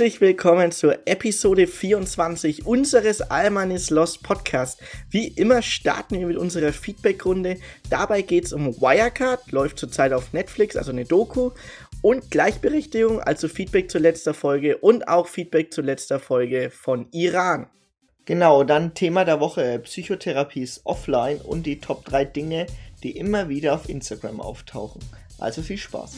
Herzlich willkommen zur Episode 24 unseres Almanis Lost Podcast. Wie immer starten wir mit unserer Feedbackrunde. Dabei geht es um Wirecard, läuft zurzeit auf Netflix, also eine Doku. Und Gleichberechtigung, also Feedback zur letzter Folge und auch Feedback zur letzter Folge von Iran. Genau, dann Thema der Woche: Psychotherapie ist offline und die Top 3 Dinge, die immer wieder auf Instagram auftauchen. Also viel Spaß.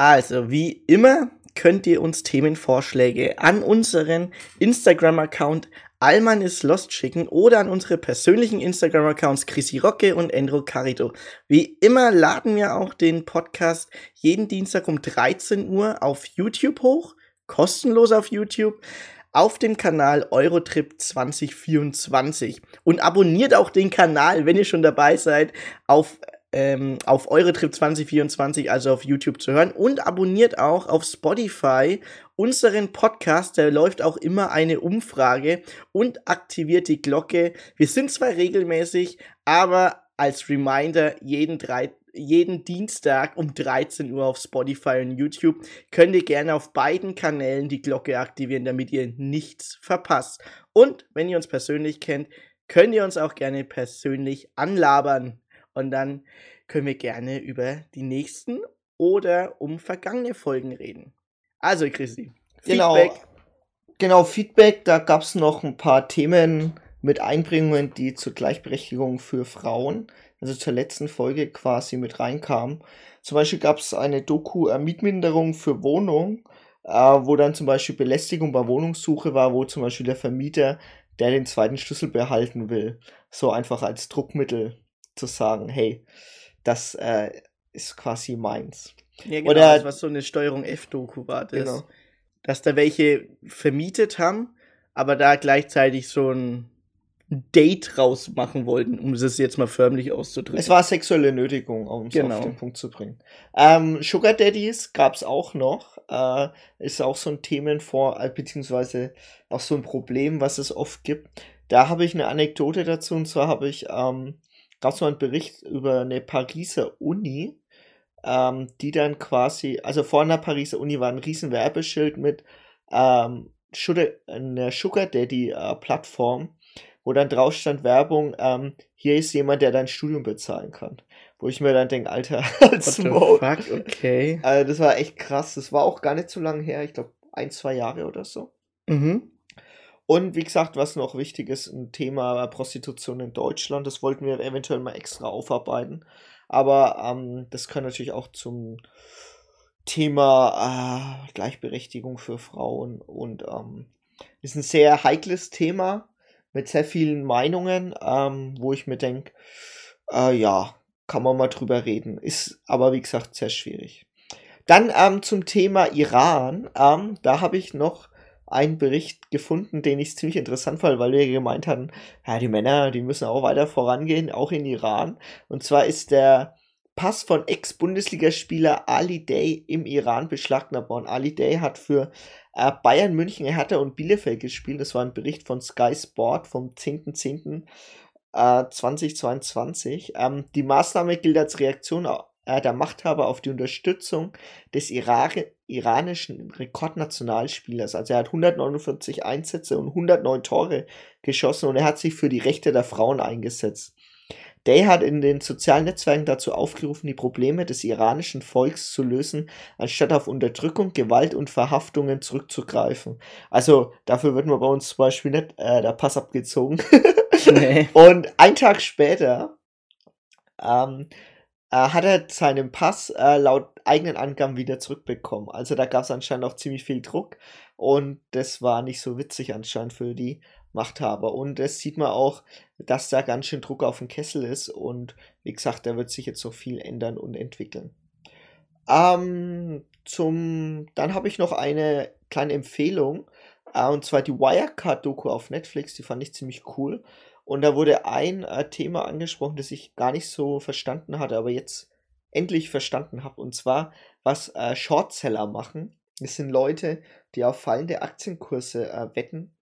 Also, wie immer könnt ihr uns Themenvorschläge an unseren Instagram-Account Alman ist Lost schicken oder an unsere persönlichen Instagram-Accounts Chrissy Rocke und Endro Carito. Wie immer laden wir auch den Podcast jeden Dienstag um 13 Uhr auf YouTube hoch, kostenlos auf YouTube auf dem Kanal Eurotrip 2024 und abonniert auch den Kanal, wenn ihr schon dabei seid, auf ähm, auf Eurotrip 2024, also auf YouTube zu hören. Und abonniert auch auf Spotify unseren Podcast. Da läuft auch immer eine Umfrage und aktiviert die Glocke. Wir sind zwar regelmäßig, aber als Reminder jeden drei jeden Dienstag um 13 Uhr auf Spotify und YouTube. Könnt ihr gerne auf beiden Kanälen die Glocke aktivieren, damit ihr nichts verpasst. Und wenn ihr uns persönlich kennt, könnt ihr uns auch gerne persönlich anlabern. Und dann können wir gerne über die nächsten oder um vergangene Folgen reden. Also, Christi, genau, Feedback. Genau, Feedback, da gab es noch ein paar Themen mit Einbringungen, die zur Gleichberechtigung für Frauen, also zur letzten Folge quasi mit reinkamen. Zum Beispiel gab es eine Doku äh, Mietminderung für Wohnung, äh, wo dann zum Beispiel Belästigung bei Wohnungssuche war, wo zum Beispiel der Vermieter, der den zweiten Schlüssel behalten will, so einfach als Druckmittel zu sagen, hey, das äh, ist quasi meins. Ja, genau, Oder, das, was so eine Steuerung F-Doku war, das, genau. dass da welche vermietet haben, aber da gleichzeitig so ein Date rausmachen wollten, um es jetzt mal förmlich auszudrücken. Es war sexuelle Nötigung, um es genau. auf den Punkt zu bringen. Ähm, Sugar Daddies gab es auch noch. Äh, ist auch so ein Themenvor, äh, beziehungsweise auch so ein Problem, was es oft gibt. Da habe ich eine Anekdote dazu, und zwar habe ich ähm, gab es mal einen Bericht über eine Pariser Uni, ähm, die dann quasi, also vor einer Pariser Uni war ein riesen Werbeschild mit ähm, Sugar, einer Sugar Daddy äh, Plattform, wo dann drauf stand Werbung, ähm, hier ist jemand, der dein Studium bezahlen kann. Wo ich mir dann denke, Alter, als Fuck, okay. Also das war echt krass. Das war auch gar nicht so lange her, ich glaube ein, zwei Jahre oder so. Mhm. Und wie gesagt, was noch wichtig ist, ein Thema Prostitution in Deutschland, das wollten wir eventuell mal extra aufarbeiten. Aber ähm, das kann natürlich auch zum Thema äh, Gleichberechtigung für Frauen und ähm, ist ein sehr heikles Thema mit sehr vielen Meinungen, ähm, wo ich mir denke, äh, ja, kann man mal drüber reden. Ist aber wie gesagt sehr schwierig. Dann ähm, zum Thema Iran. Ähm, da habe ich noch einen Bericht gefunden, den ich ziemlich interessant fand, weil wir gemeint hatten, ja, die Männer, die müssen auch weiter vorangehen, auch in Iran. Und zwar ist der Pass von Ex-Bundesligaspieler Ali Day im Iran beschlagnahmt worden. Ali Day hat für äh, Bayern München, Hertha und Bielefeld gespielt. Das war ein Bericht von Sky Sport vom 10.10. Äh, 2022. Ähm, die Maßnahme gilt als Reaktion äh, der Machthaber auf die Unterstützung des Irak iranischen Rekordnationalspielers. Also er hat 149 Einsätze und 109 Tore geschossen und er hat sich für die Rechte der Frauen eingesetzt. Day hat in den sozialen Netzwerken dazu aufgerufen, die Probleme des iranischen Volks zu lösen, anstatt auf Unterdrückung, Gewalt und Verhaftungen zurückzugreifen. Also dafür wird man bei uns zum Beispiel nicht äh, der Pass abgezogen. Nee. Und ein Tag später ähm, äh, hat er seinen Pass äh, laut eigenen Angaben wieder zurückbekommen. Also da gab es anscheinend auch ziemlich viel Druck und das war nicht so witzig anscheinend für die Machthaber. Und es sieht man auch, dass da ganz schön Druck auf dem Kessel ist und wie gesagt, da wird sich jetzt noch viel ändern und entwickeln. Ähm, zum, dann habe ich noch eine kleine Empfehlung, äh, und zwar die Wirecard-Doku auf Netflix, die fand ich ziemlich cool. Und da wurde ein äh, Thema angesprochen, das ich gar nicht so verstanden hatte, aber jetzt endlich verstanden habe. Und zwar, was äh, Shortseller machen. Das sind Leute, die auf fallende Aktienkurse äh, wetten.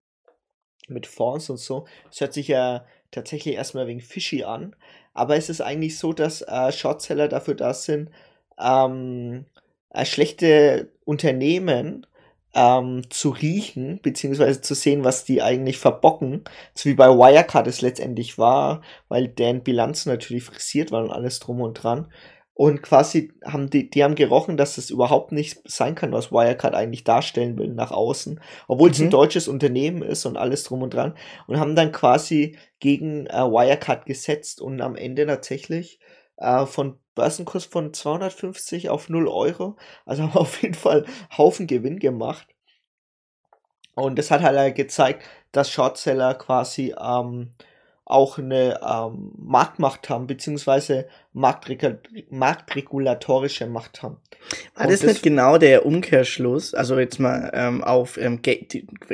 Mit Fonds und so. Das hört sich ja tatsächlich erstmal wegen fishy an. Aber es ist eigentlich so, dass äh, Shortseller dafür da sind, ähm, äh, schlechte Unternehmen ähm, zu riechen, beziehungsweise zu sehen, was die eigentlich verbocken. So wie bei Wirecard es letztendlich war, weil deren Bilanzen natürlich frisiert waren und alles drum und dran. Und quasi haben die, die haben gerochen, dass das überhaupt nicht sein kann, was Wirecard eigentlich darstellen will nach außen, obwohl es ein Mhm. deutsches Unternehmen ist und alles drum und dran. Und haben dann quasi gegen äh, Wirecard gesetzt und am Ende tatsächlich äh, von Börsenkurs von 250 auf 0 Euro. Also haben wir auf jeden Fall Haufen Gewinn gemacht. Und das hat halt gezeigt, dass Shortseller quasi ähm, auch eine ähm, Marktmacht haben, beziehungsweise Marktreg marktregulatorische Macht haben. War das, das- nicht genau der Umkehrschluss? Also jetzt mal ähm, auf, ähm,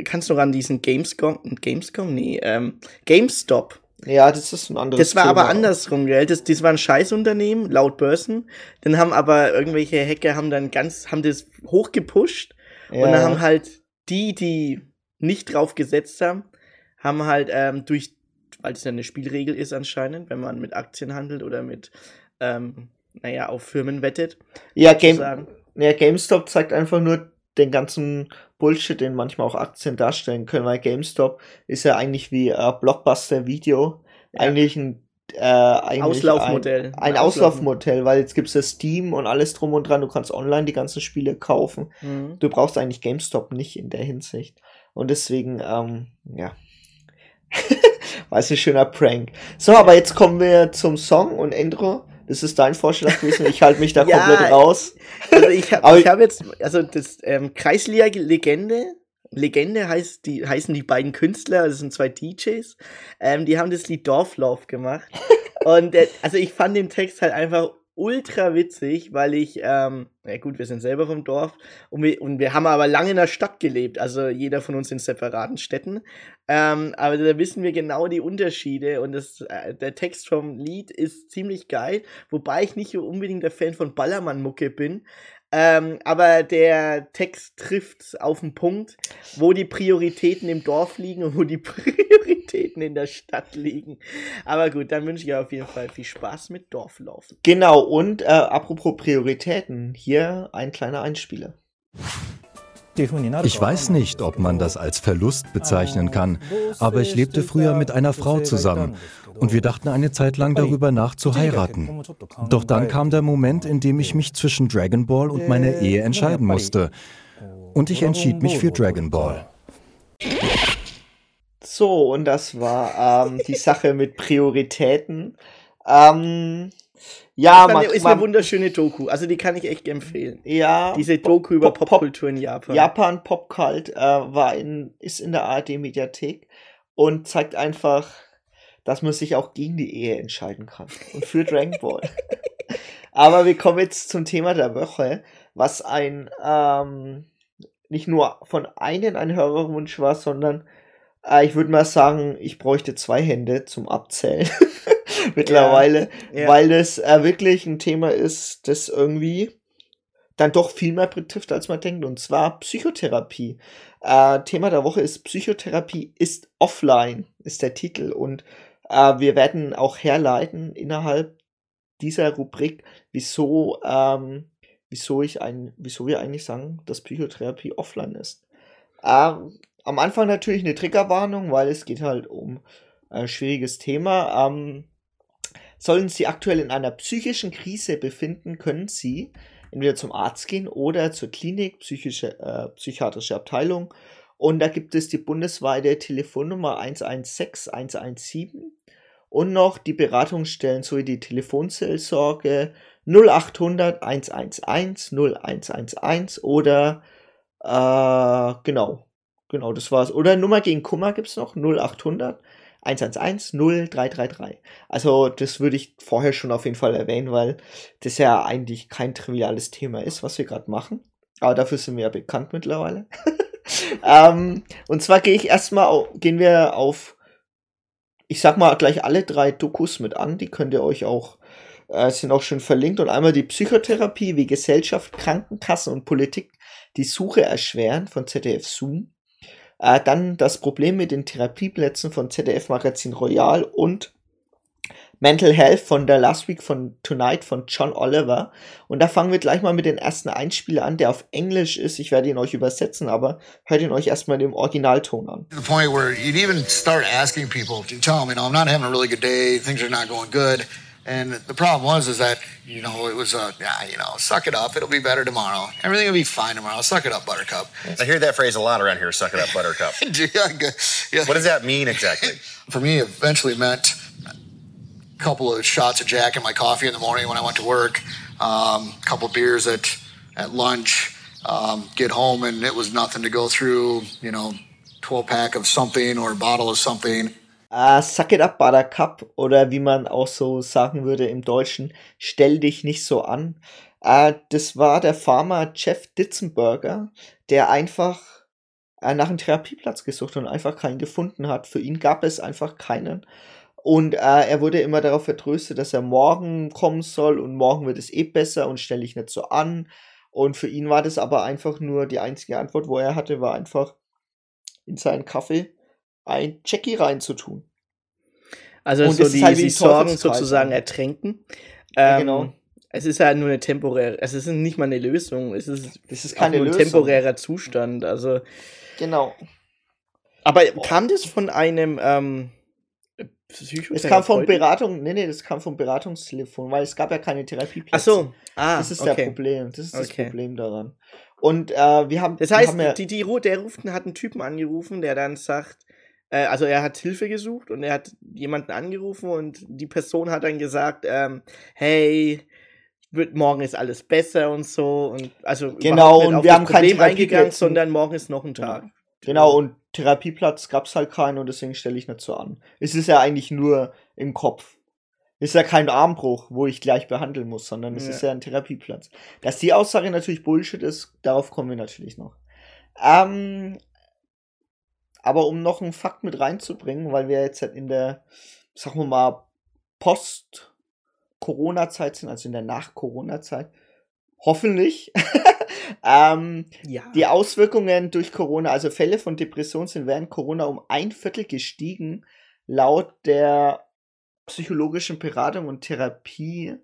kannst du noch an diesen Gamescom, Gamescom? Nee, ähm, GameStop. Ja, das ist ein anderes Das war aber Thema. andersrum, gell? Das, das war ein Scheißunternehmen, laut Börsen. Dann haben aber irgendwelche Hacker haben dann ganz, haben das hochgepusht Ja, und dann haben halt die, die nicht drauf gesetzt haben, haben halt ähm, durch, weil das ja eine Spielregel ist anscheinend, wenn man mit Aktien handelt oder mit, ähm, naja, auf Firmen wettet, ja, Game, ja, GameStop zeigt einfach nur den ganzen Bullshit, den manchmal auch Aktien darstellen können, weil GameStop ist ja eigentlich wie äh, Blockbuster Video, Ja. eigentlich ein äh, eigentlich Auslaufmodell. Ein, ein Auslaufmodell, weil jetzt gibt's ja Steam und alles drum und dran, du kannst online die ganzen Spiele kaufen. Mhm. Du brauchst eigentlich GameStop nicht in der Hinsicht. Und deswegen, ähm, ja. War es ein schöner Prank. So, aber jetzt kommen wir zum Song und Endro. Das ist dein Vorschlag gewesen. Ich halte mich da Ja, komplett raus. Also ich habe hab jetzt, also das ähm, Kreisliga-Legende, Legende heißt die, heißen die beiden Künstler, das sind zwei DJs, ähm, die haben das Lied Dorflauf gemacht. Und äh, also ich fand den Text halt einfach ultra witzig, weil ich, ähm, na gut, wir sind selber vom Dorf und wir, und wir haben aber lange in der Stadt gelebt, also jeder von uns in separaten Städten. Ähm, aber da wissen wir genau die Unterschiede und das, äh, der Text vom Lied ist ziemlich geil, wobei ich nicht unbedingt der Fan von Ballermann-Mucke bin. Ähm, aber der Text trifft auf den Punkt, wo die Prioritäten im Dorf liegen und wo die Prioritäten in der Stadt liegen. Aber gut, dann wünsche ich auf jeden Fall viel Spaß mit Dorflaufen. Genau, und äh, apropos Prioritäten, hier ein kleiner Einspieler. Ich weiß nicht, ob man das als Verlust bezeichnen kann, aber ich lebte früher mit einer Frau zusammen und wir dachten eine Zeit lang darüber nach zu heiraten. Doch dann kam der Moment, in dem ich mich zwischen Dragon Ball und meiner Ehe entscheiden musste. Und ich entschied mich für Dragon Ball. So, und das war ähm, die Sache mit Prioritäten. Ähm, ja, man, ist eine wunderschöne Doku. Also die kann ich echt empfehlen. ja, Diese Doku über Pop- Pop- Popkultur in Japan. Japan Popcult äh, war in, ist in der ARD Mediathek und zeigt einfach, dass man sich auch gegen die Ehe entscheiden kann und für Dragon Ball. Aber wir kommen jetzt zum Thema der Woche, was ein ähm, nicht nur von einem ein Hörerwunsch war, sondern ich würde mal sagen, ich bräuchte zwei Hände zum Abzählen mittlerweile, Ja. weil es äh, wirklich ein Thema ist, das irgendwie dann doch viel mehr betrifft, als man denkt, und zwar Psychotherapie. Äh, Thema der Woche ist Psychotherapie ist offline, ist der Titel. Und äh, wir werden auch herleiten innerhalb dieser Rubrik, wieso, ähm, wieso ich ein, wieso wir eigentlich sagen, dass Psychotherapie offline ist. Ähm, am Anfang natürlich eine Triggerwarnung, weil es geht halt um ein schwieriges Thema. Ähm, sollen Sie aktuell in einer psychischen Krise befinden, können Sie entweder zum Arzt gehen oder zur Klinik, psychische, äh, psychiatrische Abteilung. Und da gibt es die bundesweite Telefonnummer 116 117 und noch die Beratungsstellen sowie die Telefonseelsorge 0800 111 0111 oder äh, genau, genau, das war's. Oder Nummer gegen Kummer gibt's noch 0800 111 0333. Also das würde ich vorher schon auf jeden Fall erwähnen, weil das ja eigentlich kein triviales Thema ist, was wir gerade machen. Aber dafür sind wir ja bekannt mittlerweile. ähm, und zwar gehe ich erstmal, gehen wir auf, ich sag mal gleich alle drei Dokus mit an, die könnt ihr euch auch, äh, sind auch schon verlinkt. Und einmal die Psychotherapie, wie Gesellschaft, Krankenkassen und Politik die Suche erschweren von ZDF Zoom. Äh, dann das Problem mit den Therapieplätzen von ZDF Magazin Royal und Mental Health von der Last Week von Tonight von John Oliver. Und da fangen wir gleich mal mit dem ersten Einspieler an, der auf Englisch ist. Ich werde ihn euch übersetzen, aber hört ihn euch erstmal im Originalton an. To the point where you'd even start asking people tell them, you know, I'm not having a really good day, things are not going good. And the problem was is that you know it was a yeah you know suck it up it'll be better tomorrow everything will be fine tomorrow suck it up Buttercup. I hear that phrase a lot around here. Suck it up, Buttercup. yeah. What does that mean exactly? For me, it eventually meant a couple of shots of Jack in my coffee in the morning when I went to work, um, a couple of beers at at lunch, um, get home and it was nothing to go through. You know, 12 pack of something or a bottle of something. Uh, suck it up, Buttercup, oder wie man auch so sagen würde im Deutschen, stell dich nicht so an. Uh, das war der Farmer Jeff Ditzenberger, der einfach uh, nach einem Therapieplatz gesucht und einfach keinen gefunden hat. Für ihn gab es einfach keinen. Und er wurde immer darauf vertröstet, dass er morgen kommen soll und morgen wird es eh besser und stell dich nicht so an. Und für ihn war das aber einfach nur die einzige Antwort, wo er hatte, war einfach in seinen Kaffee ein Jackie reinzutun. Also Und so es die, halt die Sorgen sozusagen ne? ertränken. Ja, Ähm, genau. Es ist halt nur eine temporäre, es ist nicht mal eine Lösung, es ist, Das ist keine nur ein Lösung. temporärer Zustand. Also, Genau. aber kam das von einem ähm, Psychotherapeuten? Es kam von Beratung, nee, nee, das kam vom Beratungstelefon, weil es gab ja keine Therapieplätze. Ach so, ah, Das ist okay. der Problem. Das ist das Okay. Problem daran. Und äh, wir haben. Das heißt, haben ja, die, die, der ruft, hat einen Typen angerufen, der dann sagt, äh, also er hat Hilfe gesucht und er hat jemanden angerufen und die Person hat dann gesagt, ähm, hey, wird, morgen ist alles besser und so und also Genau, und wir haben Problem eingegangen, Therapieplatz. sondern morgen ist noch ein Tag. genau, und Therapieplatz gab es halt keinen und deswegen stelle ich nicht so an. Es ist ja eigentlich nur im Kopf. Es ist ja kein Armbruch, wo ich gleich behandeln muss, sondern es Ja. ist ja ein Therapieplatz. Dass die Aussage natürlich Bullshit ist, darauf kommen wir natürlich noch. Ähm, aber um noch einen Fakt mit reinzubringen, weil wir jetzt halt in der, sagen wir mal, Post-Corona-Zeit sind, also in der Nach-Corona-Zeit, hoffentlich, ähm, Ja. die Auswirkungen durch Corona, also Fälle von Depression sind während Corona um ein Viertel gestiegen, laut der psychologischen Beratung und Therapie,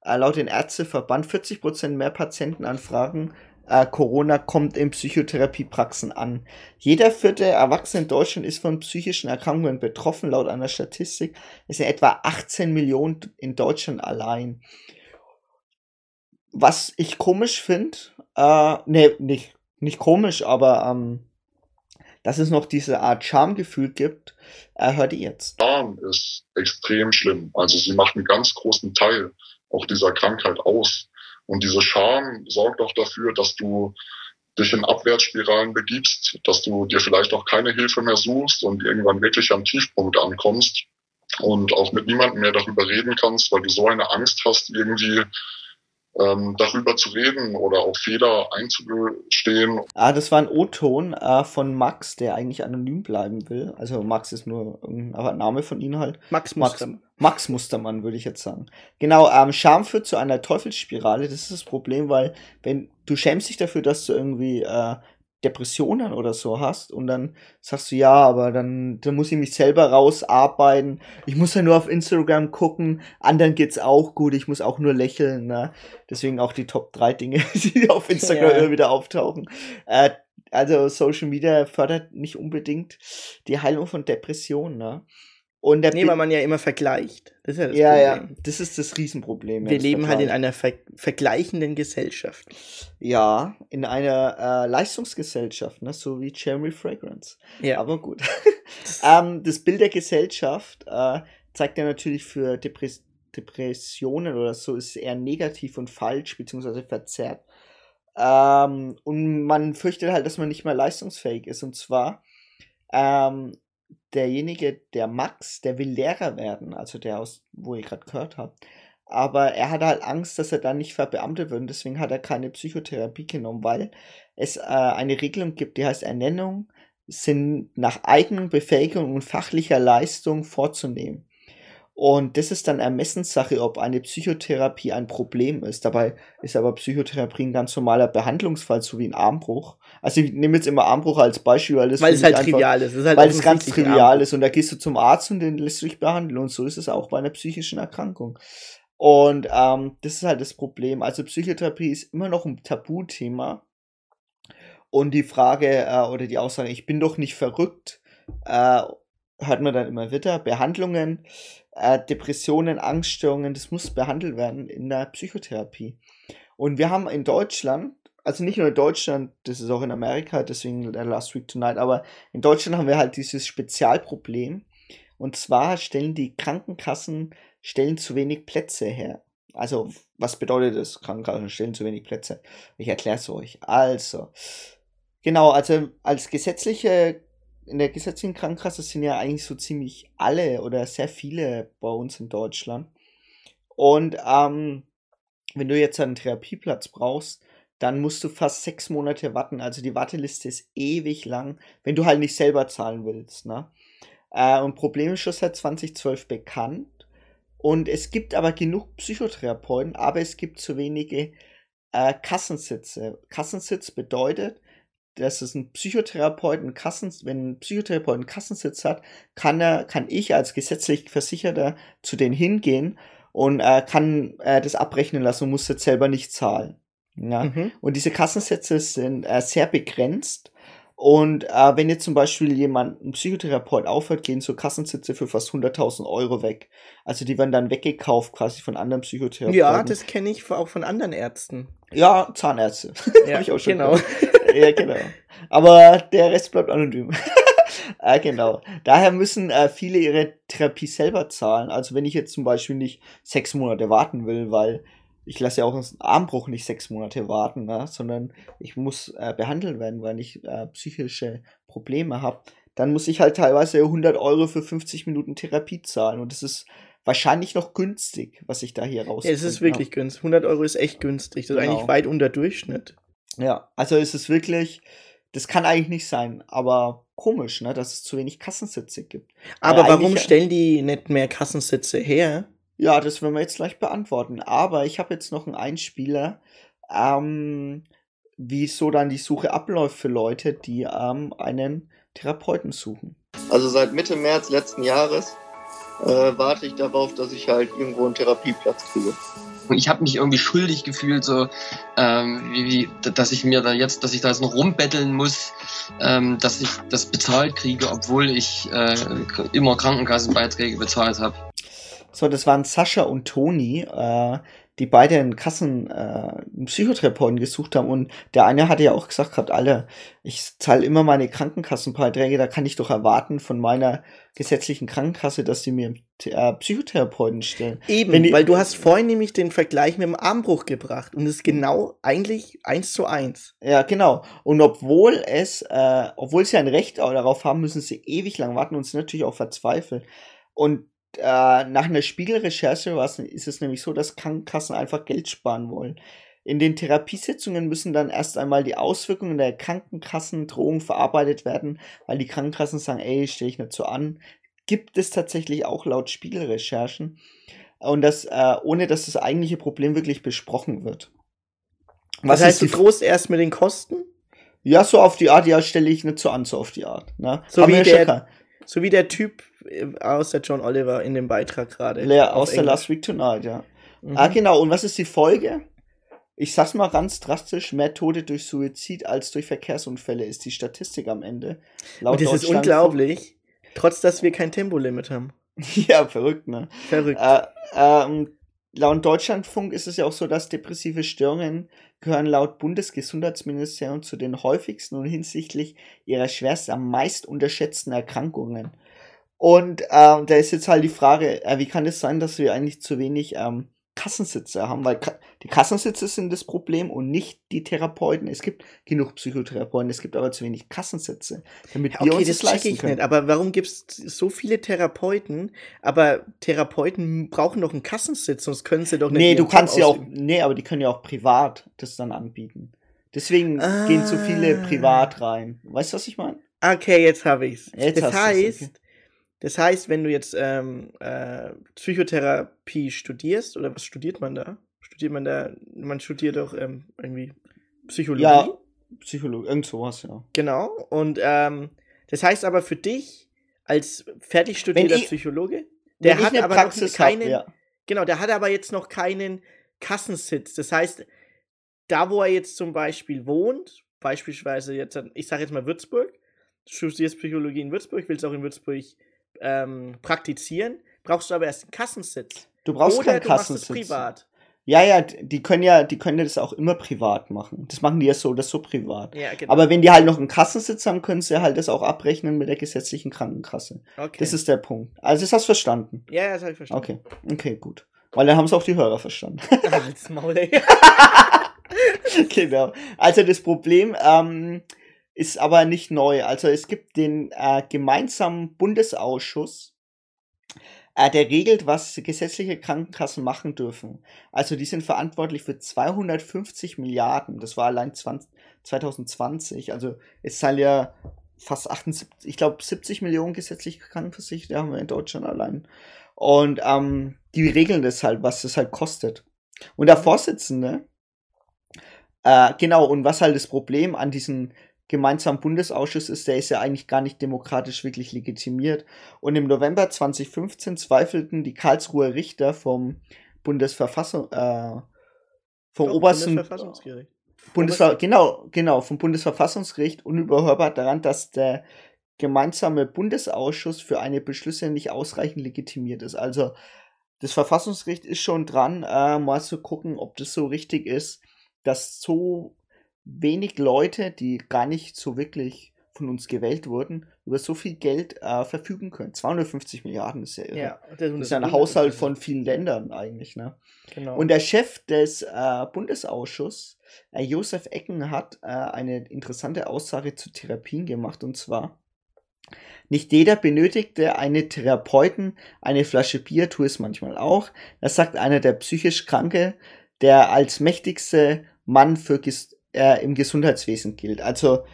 äh, laut den Ärzteverband 40% mehr Patientenanfragen. Äh, Corona kommt in Psychotherapiepraxen an. Jeder vierte Erwachsene in Deutschland ist von psychischen Erkrankungen betroffen, laut einer Statistik. Es sind etwa 18 Millionen in Deutschland allein. Was ich komisch finde, äh, nee, nicht, nicht komisch, aber ähm, dass es noch diese Art Schamgefühl gibt, äh, hört ihr jetzt. Scham ist extrem schlimm. Also sie macht einen ganz großen Teil auch dieser Krankheit aus. Und diese Scham sorgt auch dafür, dass du dich in Abwärtsspiralen begibst, dass du dir vielleicht auch keine Hilfe mehr suchst und irgendwann wirklich am Tiefpunkt ankommst und auch mit niemandem mehr darüber reden kannst, weil du so eine Angst hast, irgendwie ähm, darüber zu reden oder auch Fehler einzugestehen Ah, das war ein O-Ton äh, von Max, der eigentlich anonym bleiben will. Also Max ist nur ein Name von ihm halt. Max Max, Mustermann. Max Mustermann, würde ich jetzt sagen. Genau, ähm, Scham führt zu einer Teufelsspirale. Das ist das Problem, weil wenn du schämst dich dafür, dass du irgendwie äh, Depressionen oder so hast und dann sagst du, ja, aber dann, dann muss ich mich selber rausarbeiten. Ich muss ja nur auf Instagram gucken, anderen geht's auch gut, ich muss auch nur lächeln. Ne? Deswegen auch die Top 3 Dinge, die auf Instagram Ja. immer wieder auftauchen. Äh, also Social Media fördert nicht unbedingt die Heilung von Depressionen. Ne? Und der Nee, weil man ja immer vergleicht. Das ist ja das ja, ja, Problem. das ist das Riesenproblem. Wir das leben halt in Vergleich. einer ver vergleichenden Gesellschaft. Ja, in einer äh, Leistungsgesellschaft, ne? so wie Jeremy Fragrance. Ja. Aber gut. ähm, das Bild der Gesellschaft äh, zeigt ja natürlich für Depress Depressionen oder so ist eher negativ und falsch, beziehungsweise verzerrt. Ähm, und man fürchtet halt, dass man nicht mehr leistungsfähig ist. Und zwar ähm, derjenige, der Max, der will Lehrer werden, also der aus, wo ihr gerade gehört habt. Aber er hat halt Angst, dass er dann nicht verbeamtet wird und deswegen hat er keine Psychotherapie genommen, weil es äh, eine Regelung gibt, die heißt Ernennung sind nach eigenen Befähigung und fachlicher Leistung vorzunehmen. Und das ist dann Ermessenssache, ob eine Psychotherapie ein Problem ist. Dabei ist aber Psychotherapie ein ganz normaler Behandlungsfall, so wie ein Armbruch. Also ich nehme jetzt immer Armbruch als Beispiel, weil das weil es halt einfach, trivial ist. ist halt weil es ganz trivial ist. Und da gehst du zum Arzt und den lässt du dich behandeln. Und so ist es auch bei einer psychischen Erkrankung. Und ähm, das ist halt das Problem. Also Psychotherapie ist immer noch ein Tabuthema. Und die Frage äh, oder die Aussage, ich bin doch nicht verrückt, äh, hört man dann immer wieder. Behandlungen, äh, Depressionen, Angststörungen, das muss behandelt werden in der Psychotherapie. Und wir haben in Deutschland, also nicht nur in Deutschland, das ist auch in Amerika, deswegen Last Week Tonight, aber in Deutschland haben wir halt dieses Spezialproblem. Und zwar stellen die Krankenkassen stellen zu wenig Plätze her. Also, was bedeutet das? Krankenkassen stellen zu wenig Plätze. Ich erkläre es euch. Also, genau, also als gesetzliche in der gesetzlichen Krankenkasse sind ja eigentlich so ziemlich alle oder sehr viele bei uns in Deutschland. Und ähm, wenn du jetzt einen Therapieplatz brauchst, dann musst du fast sechs Monate warten. Also die Warteliste ist ewig lang, wenn du halt nicht selber zahlen willst. Ne? Äh, und Problem ist schon seit 2012 bekannt. Und es gibt aber genug Psychotherapeuten, aber es gibt zu wenige äh, Kassensitze. Kassensitz bedeutet, dass es ein Psychotherapeuten Kassen, wenn ein Psychotherapeut einen Kassensitz hat, kann er, kann ich als gesetzlich Versicherter zu denen hingehen und äh, kann äh, das abrechnen lassen und muss jetzt selber nicht zahlen. Ja? Mhm. Und diese Kassensätze sind äh, sehr begrenzt. Und äh, wenn jetzt zum Beispiel jemand, ein Psychotherapeut aufhört, gehen so Kassensitze für fast 100.000 Euro weg. Also die werden dann weggekauft quasi von anderen Psychotherapeuten. Ja, das kenne ich auch von anderen Ärzten. Ja, Zahnärzte. Ja, ich auch schon genau. Ja, genau. Aber der Rest bleibt anonym. äh, genau. Daher müssen äh, viele ihre Therapie selber zahlen. Also wenn ich jetzt zum Beispiel nicht sechs Monate warten will, weil ich lasse ja auch einen Armbruch nicht sechs Monate warten, ne? sondern ich muss äh, behandelt werden, weil ich äh, psychische Probleme habe, dann muss ich halt teilweise 100 Euro für 50 Minuten Therapie zahlen. Und das ist wahrscheinlich noch günstig, was ich da hier raus. Ja, es ist wirklich hab. günstig. 100 Euro ist echt günstig. Das ist genau. eigentlich weit unter Durchschnitt. Ja, also es ist wirklich, das kann eigentlich nicht sein, aber komisch, ne, dass es zu wenig Kassensitze gibt. Aber warum stellen die nicht mehr Kassensitze her? Ja, das werden wir jetzt gleich beantworten. Aber ich habe jetzt noch einen Einspieler, ähm, wie so dann die Suche abläuft für Leute, die ähm, einen Therapeuten suchen. Also seit Mitte März letzten Jahres äh, warte ich darauf, dass ich halt irgendwo einen Therapieplatz kriege. Und ich habe mich irgendwie schuldig gefühlt, so ähm, wie, wie, dass ich mir da jetzt, dass ich da jetzt noch rumbetteln muss, ähm, dass ich das bezahlt kriege, obwohl ich äh, immer Krankenkassenbeiträge bezahlt habe. So, das waren Sascha und Toni, äh, die beide einen Kassen, äh, Psychotherapeuten gesucht haben. Und der eine hatte ja auch gesagt gehabt, alle, ich zahle immer meine Krankenkassenbeiträge, da kann ich doch erwarten von meiner gesetzlichen Krankenkasse, dass sie mir äh, Psychotherapeuten stellen. Eben, die, weil du hast vorhin nämlich den Vergleich mit dem Armbruch gebracht und es ist genau eigentlich eins zu eins. Ja, genau. Und obwohl es, äh, obwohl sie ein Recht darauf haben, müssen sie ewig lang warten und sind natürlich auch verzweifelt. Und äh, nach einer Spiegelrecherche ist es nämlich so, dass Krankenkassen einfach Geld sparen wollen. In den Therapiesitzungen müssen dann erst einmal die Auswirkungen der Krankenkassendrohung verarbeitet werden, weil die Krankenkassen sagen, ey, stelle ich nicht so an. Gibt es tatsächlich auch laut Spiegelrecherchen. Und das, äh, ohne dass das eigentliche Problem wirklich besprochen wird. Was das heißt, du drohst erst mit den Kosten? Ja, so auf die Art, ja, stelle ich nicht so an, so auf die Art. Ne? So, wie der, so wie der Typ äh, aus der John Oliver in dem Beitrag gerade. Ja, aus der Last Week Tonight, ja. Mhm. Ah, genau. Und was ist die Folge? Ich sag's mal ganz drastisch, mehr Tote durch Suizid als durch Verkehrsunfälle ist die Statistik am Ende. Laut Und das ist unglaublich, trotz dass wir kein Tempolimit haben. ja, verrückt, ne? Verrückt. Äh, ähm, laut Deutschlandfunk ist es ja auch so, dass depressive Störungen gehören laut Bundesgesundheitsministerium zu den häufigsten und hinsichtlich ihrer schwerst am meist unterschätzten Erkrankungen. Und ähm, da ist jetzt halt die Frage, äh, wie kann es sein, dass wir eigentlich zu wenig ähm, Kassensitze haben, weil die Kassensitze sind das Problem und nicht die Therapeuten. Es gibt genug Psychotherapeuten, es gibt aber zu wenig Kassensitze, damit wir okay, uns das, das leisten können. Nicht, aber warum gibt es so viele Therapeuten? Aber Therapeuten brauchen doch einen Kassensitz, sonst können sie doch nicht. Nee, du kannst ja auch, nee, aber die können ja auch privat das dann anbieten. Deswegen ah. gehen zu viele privat rein. Weißt du, was ich meine? Okay, jetzt habe ich's. Jetzt das heißt, okay Das heißt, wenn du jetzt ähm, äh, Psychotherapie studierst, oder was studiert man da? Studiert man da, man studiert doch ähm, irgendwie Psychologie. Ja, Psychologie, irgend sowas, ja. Genau. Und ähm, das heißt aber für dich, als fertig studierter ich- Psychologe, der hat aber Praxis noch hab, keinen, ja. genau, der hat aber jetzt noch keinen Kassensitz. Das heißt, da wo er jetzt zum Beispiel wohnt, beispielsweise jetzt, ich sage jetzt mal Würzburg, du studierst Psychologie in Würzburg, willst auch in Würzburg ähm, praktizieren, brauchst du aber erst einen Kassensitz. Du brauchst Oder keinen du machst es Kassensitz. privat. Ja, ja, die können ja, die können das auch immer privat machen. Das machen die ja so oder so privat. Ja, genau. Aber wenn die halt noch einen Kassensitz haben, können sie halt das auch abrechnen mit der gesetzlichen Krankenkasse. okay. Das ist der Punkt. Also das hast du verstanden. ja, ja, das habe ich verstanden. Okay, okay, gut. Weil dann haben es auch die Hörer verstanden. Ah, halt's Maul, ey. genau. Also das Problem ähm, ist aber nicht neu. Also es gibt den äh, gemeinsamen Bundesausschuss, äh, der regelt, was gesetzliche Krankenkassen machen dürfen. Also die sind verantwortlich für 250 Milliarden. Das war allein 20, 2020. Also es sind ja fast 78, ich glaube 70 Millionen gesetzliche Krankenversicherte haben wir in Deutschland allein. Und ähm, die regeln das halt, was das halt kostet. Und der Vorsitzende, äh, genau, und was halt das Problem an diesem gemeinsamen Bundesausschuss ist, der ist ja eigentlich gar nicht demokratisch wirklich legitimiert. Und im November 2015 zweifelten die Karlsruher Richter vom Bundesverfassung, äh, vom Doch, obersten Bundesverfassungsgericht. Bundesver genau, genau, vom Bundesverfassungsgericht unüberhörbar daran, dass der gemeinsame Bundesausschuss für eine Beschlüsse nicht ausreichend legitimiert ist. Also das Verfassungsgericht ist schon dran, äh, mal zu gucken, ob das so richtig ist, dass so wenig Leute, die gar nicht so wirklich von uns gewählt wurden, über so viel Geld äh, verfügen können. 250 Milliarden ist ja irre. Ja, das ist ja ein Haushalt von vielen Ländern eigentlich, ne? Genau. Und der Chef des äh, Bundesausschusses, äh, Josef Ecken, hat äh, eine interessante Aussage zu Therapien gemacht und zwar: Nicht jeder benötigte eine Therapeuten, eine Flasche Bier, tu es manchmal auch. Das sagt einer der psychisch Kranke, der als mächtigste Mann für äh, im Gesundheitswesen gilt. Also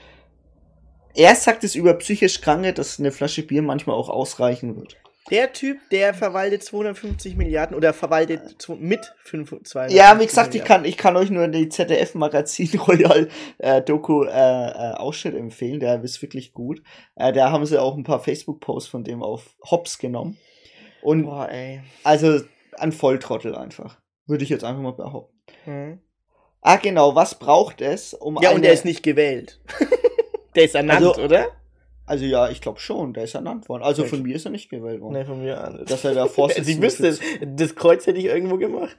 er sagt es über psychisch Kranke, dass eine Flasche Bier manchmal auch ausreichen wird. Der Typ, der verwaltet 250 Milliarden oder verwaltet mit 250 Ja, wie gesagt, ich kann, ich kann euch nur die ZDF-Magazin Royal äh, Doku äh, äh, Ausschnitt empfehlen. Der ist wirklich gut. Äh, da haben sie auch ein paar Facebook-Posts von dem auf Hops genommen. Und Boah, ey. also ein Volltrottel einfach. Würde ich jetzt einfach mal behaupten. Hm. Ah, genau, was braucht es, um Ja, und eine- der ist nicht gewählt. der ist ernannt, Also- oder? Also ja, ich glaube schon, der ist ernannt worden. Also Ja, von mir ist er nicht gewählt worden. Nee, von mir an. Dass er da Vorsitzender Ich wüsste es. Das Kreuz hätte ich irgendwo gemacht.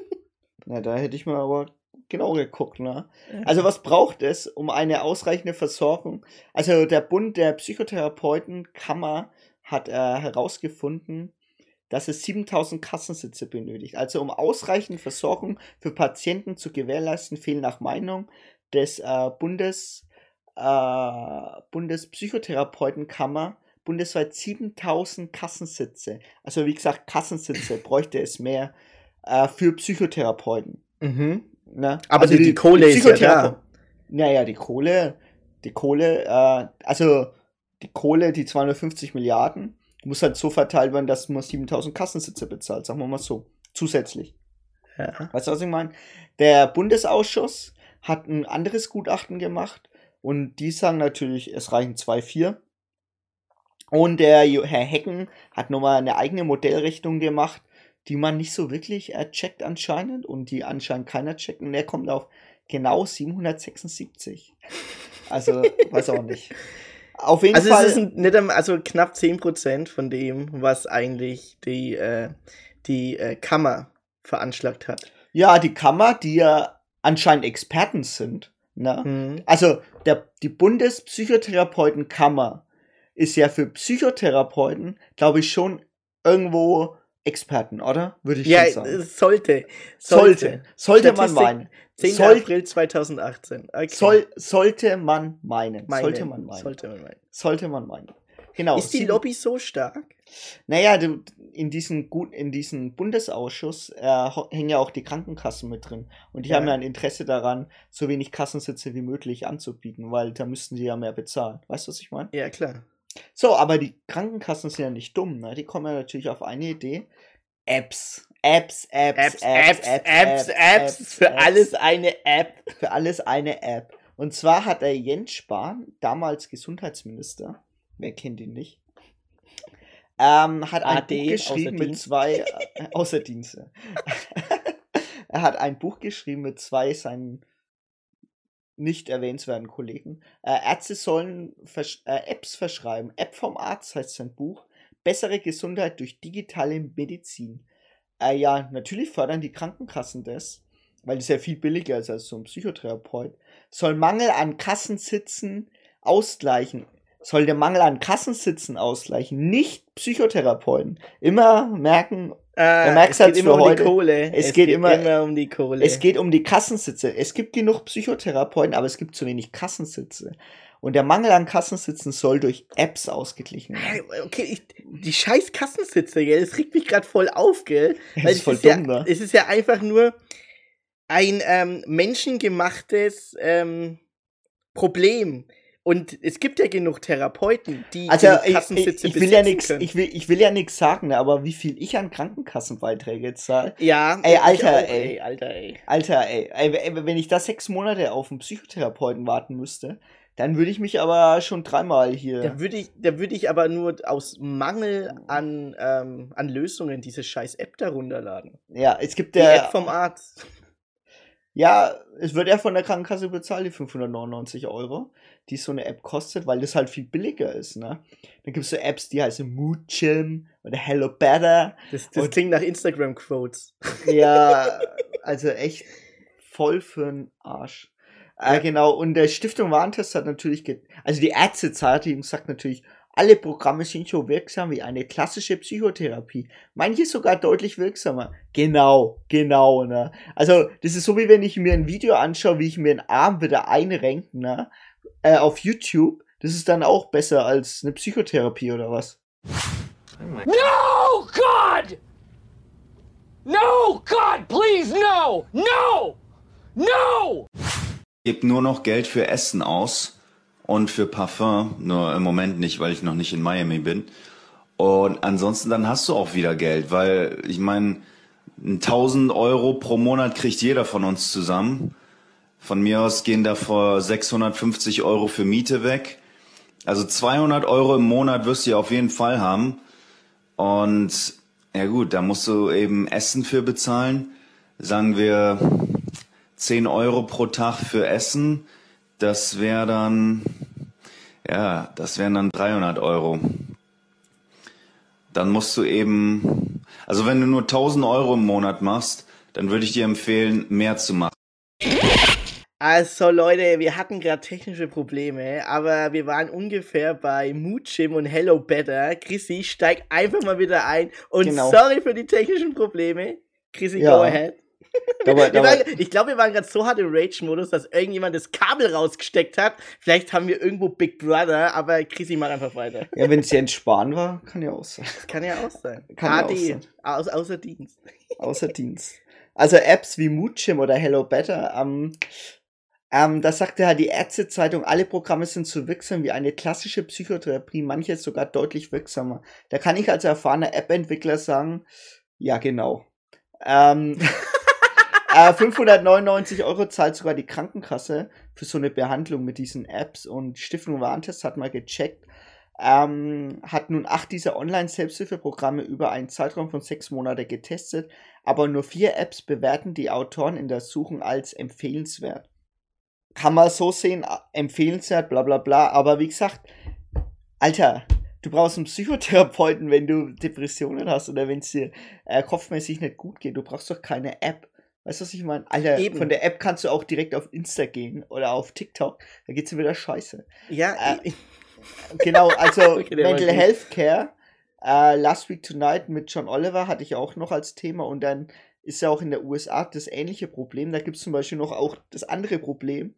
Na, da hätte ich mal aber genau geguckt, ne? Also was braucht es, um eine ausreichende Versorgung? Also der Bund der Psychotherapeutenkammer hat äh, herausgefunden, dass es 7000 Kassensitze benötigt. Also um ausreichend Versorgung für Patienten zu gewährleisten, fehlen nach Meinung des äh, Bundes, äh, Bundespsychotherapeutenkammer bundesweit 7000 Kassensitze. Also wie gesagt, Kassensitze bräuchte es mehr äh, für Psychotherapeuten. Mhm. Ne? Aber die- die Kohle ist ja da. Naja, die Kohle, die Kohle, äh, also die Kohle, die 250 Milliarden, muss halt so verteilt werden, dass man 7000 Kassensitze bezahlt, sagen wir mal so, zusätzlich. Ja. Weißt du, was ich meine? Der Bundesausschuss hat ein anderes Gutachten gemacht und die sagen natürlich, es reichen zwei, vier. Und der Herr Hecken hat nochmal eine eigene Modellrechnung gemacht, die man nicht so wirklich äh, checkt anscheinend und die anscheinend keiner checkt. Und er kommt auf genau 776. Also, weiß auch nicht. Auf jeden Also Fall. es ist nicht, also knapp 10% von dem, was eigentlich die, äh, die äh, Kammer veranschlagt hat. ja, die Kammer, die ja anscheinend Experten sind. Ne? Mhm. Also der, die Bundespsychotherapeutenkammer ist ja für Psychotherapeuten, glaube ich, schon irgendwo Experten, oder? Würde ich Ja, sagen. sollte. sollte. Sollte man meinen. 10. Soll- April 2018. Okay. Soll, sollte man meinen. Meinen. Sollte man meinen. Sollte man meinen. Sollte man meinen. Genau. Ist die Lobby so stark? Naja, du, in diesem in diesem Bundesausschuss äh, hängen ja auch die Krankenkassen mit drin. Und die Ja. haben ja ein Interesse daran, so wenig Kassensitze wie möglich anzubieten, weil da müssten sie ja mehr bezahlen. Weißt du, was ich meine? Ja, klar. So, aber die Krankenkassen sind ja nicht dumm, ne? Die kommen ja natürlich auf eine Idee. Apps. Apps, Apps, Apps, Apps, Apps, Apps, für alles eine App. Für alles eine App. Und zwar hat der Jens Spahn, damals Gesundheitsminister, wer kennt ihn nicht, ähm, hat ein AD, Buch geschrieben mit zwei, äh, außer Dienste. er hat ein Buch geschrieben mit zwei seinen nicht erwähnenswerten Kollegen. Äh, Ärzte sollen versch äh, Apps verschreiben. App vom Arzt heißt sein Buch. Bessere Gesundheit durch digitale Medizin. Äh, ja, natürlich fördern die Krankenkassen das, weil das ja viel billiger ist als so ein Psychotherapeut. Soll Mangel an Kassensitzen ausgleichen. Soll der Mangel an Kassensitzen ausgleichen, nicht Psychotherapeuten. Immer merken, Ah, merkt's es halt geht immer um heute. die Kohle. Es geht immer- um die Kohle. es geht um die Kassensitze. Es gibt genug Psychotherapeuten, aber es gibt zu wenig Kassensitze. Und der Mangel an Kassensitzen soll durch Apps ausgeglichen werden. Okay, ich, die scheiß Kassensitze, gell, das regt mich gerade voll auf, gell? Das Weil ist es voll ist ja, dumm, ne? Es ist ja einfach nur ein ähm, menschengemachtes ähm, Problem. Und es gibt ja genug Therapeuten, die Also genug ich, ich, Kassensitze ich will ja können. ich will, ich will ja nichts sagen, ne, aber wie viel ich an Krankenkassenbeiträge zahle. ja, Ey, Alter, auch, ey. Alter, ey. Alter, ey, ey, wenn ich da sechs Monate auf einen Psychotherapeuten warten müsste, dann würde ich mich aber schon dreimal hier. Da würde ich, da würde ich aber nur aus Mangel an, ähm, an Lösungen diese scheiß App da runterladen. Ja, es gibt Die der. App vom Arzt. Ja, es wird ja von der Krankenkasse bezahlt, die 599 Euro, die so eine App kostet, weil das halt viel billiger ist, ne? Dann gibt es so Apps, die heißen Mood Gym oder Hello Better. Das, das klingt nach Instagram-Quotes. Ja, also echt voll für'n Arsch. Äh, genau, und der Stiftung Warentest hat natürlich, also die Ärztezeitung sagt natürlich, alle Programme sind so wirksam wie eine klassische Psychotherapie. Manche sogar deutlich wirksamer. Genau, genau, ne. Also, das ist so wie wenn ich mir ein Video anschaue, wie ich mir einen Arm wieder einrenke, ne, äh, auf YouTube. Das ist dann auch besser als eine Psychotherapie oder was? No, God! No, God, please, no! No! No! gebe nur noch Geld für Essen aus und für Parfum, nur im Moment nicht, weil ich noch nicht in Miami bin. Und ansonsten dann hast du auch wieder Geld, weil ich meine, 1000 Euro pro Monat kriegt jeder von uns zusammen. Von mir aus gehen da vor 650 Euro für Miete weg. Also 200 Euro im Monat wirst du ja auf jeden Fall haben. Und ja gut, da musst du eben Essen für bezahlen. Sagen wir 10 Euro pro Tag für Essen. Das wäre dann, ja, das wären dann 300 Euro. Dann musst du eben, also wenn du nur 1000 Euro im Monat machst, dann würde ich dir empfehlen, mehr zu machen. Also Leute, wir hatten gerade technische Probleme, aber wir waren ungefähr bei Mood Gym und Hello Better. Chrissy, steig einfach mal wieder ein und Genau. sorry für die technischen Probleme. Chrissy, Ja. go ahead. Dabei, dabei, waren, ich glaube, wir waren gerade so hart im Rage-Modus, dass irgendjemand das Kabel rausgesteckt hat. Vielleicht haben wir irgendwo Big Brother, aber Chrissy, mach einfach weiter. ja, wenn es Jens Spahn war, kann ja auch sein. Das kann ja auch sein. Kann ja auch AD, sein. Aus, außer Dienst. Außer Dienst. Also Apps wie Moodgym oder Hello Better, ähm, ähm, da sagte halt die Ärztezeitung, alle Programme sind so wirksam wie eine klassische Psychotherapie, manche sogar deutlich wirksamer. Da kann ich als erfahrener App-Entwickler sagen, ja genau. Ähm, äh, 599 Euro zahlt sogar die Krankenkasse für so eine Behandlung mit diesen Apps und Stiftung Warentest hat mal gecheckt, ähm, hat nun acht dieser Online-Selbsthilfeprogramme über einen Zeitraum von sechs Monaten getestet, aber nur vier Apps bewerten die Autoren in der Suchung als empfehlenswert. Kann man so sehen, a- empfehlenswert, bla bla bla, aber wie gesagt, Alter, du brauchst einen Psychotherapeuten, wenn du Depressionen hast oder wenn es dir äh, kopfmäßig nicht gut geht. Du brauchst doch keine App. Weißt du, was ich meine? Alter, Eben. von der App kannst du auch direkt auf Insta gehen oder auf TikTok. Da geht's dir wieder scheiße. Ja, Äh, Genau, also Okay, Mental. Health Care. Äh, Last Week Tonight mit John Oliver hatte ich auch noch als Thema und dann ist ja auch in der USA das ähnliche Problem. Da gibt es zum Beispiel noch auch das andere Problem.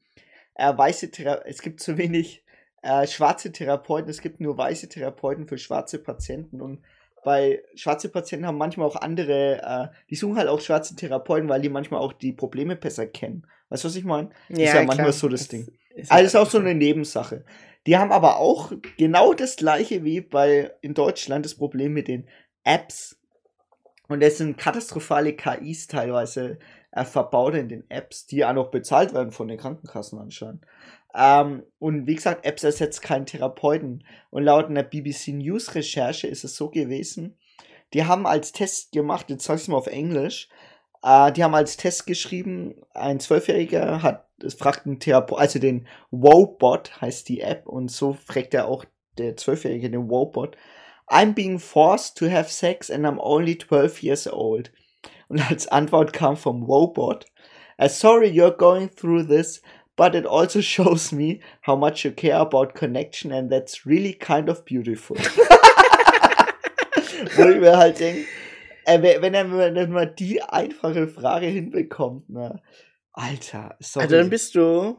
Äh, weiße Thera es gibt zu wenig äh, schwarze Therapeuten, es gibt nur weiße Therapeuten für schwarze Patienten und weil schwarze Patienten haben manchmal auch andere, äh, die suchen halt auch schwarze Therapeuten, weil die manchmal auch die Probleme besser kennen. Weißt du, was ich meine? ist ja manchmal so das Ding. Ist Also ist auch so eine Nebensache. Die haben aber auch genau das gleiche wie bei in Deutschland das Problem mit den Apps. Und es sind katastrophale KIs teilweise äh, verbaut in den Apps, die auch noch bezahlt werden von den Krankenkassen anscheinend. Ähm, und wie gesagt, Apps ersetzt keinen Therapeuten. Und laut einer BBC News Recherche ist es so gewesen, die haben als Test gemacht, jetzt sag ich mal auf Englisch, äh, die haben als Test geschrieben, ein Zwölfjähriger hat, fragt einen Therapeut, also den Wobot heißt die App, und so fragt er auch der Zwölfjährige den Wobot, I'm being forced to have sex and I'm only 12 years old. Und als Antwort kam vom Wobot, uh, sorry you're going through this, but it also shows me how much you care about connection and that's really kind of beautiful. Wo ich mir halt denke, äh, wenn er mal die einfache Frage hinbekommt, ne? Alter, sorry. Also dann bist du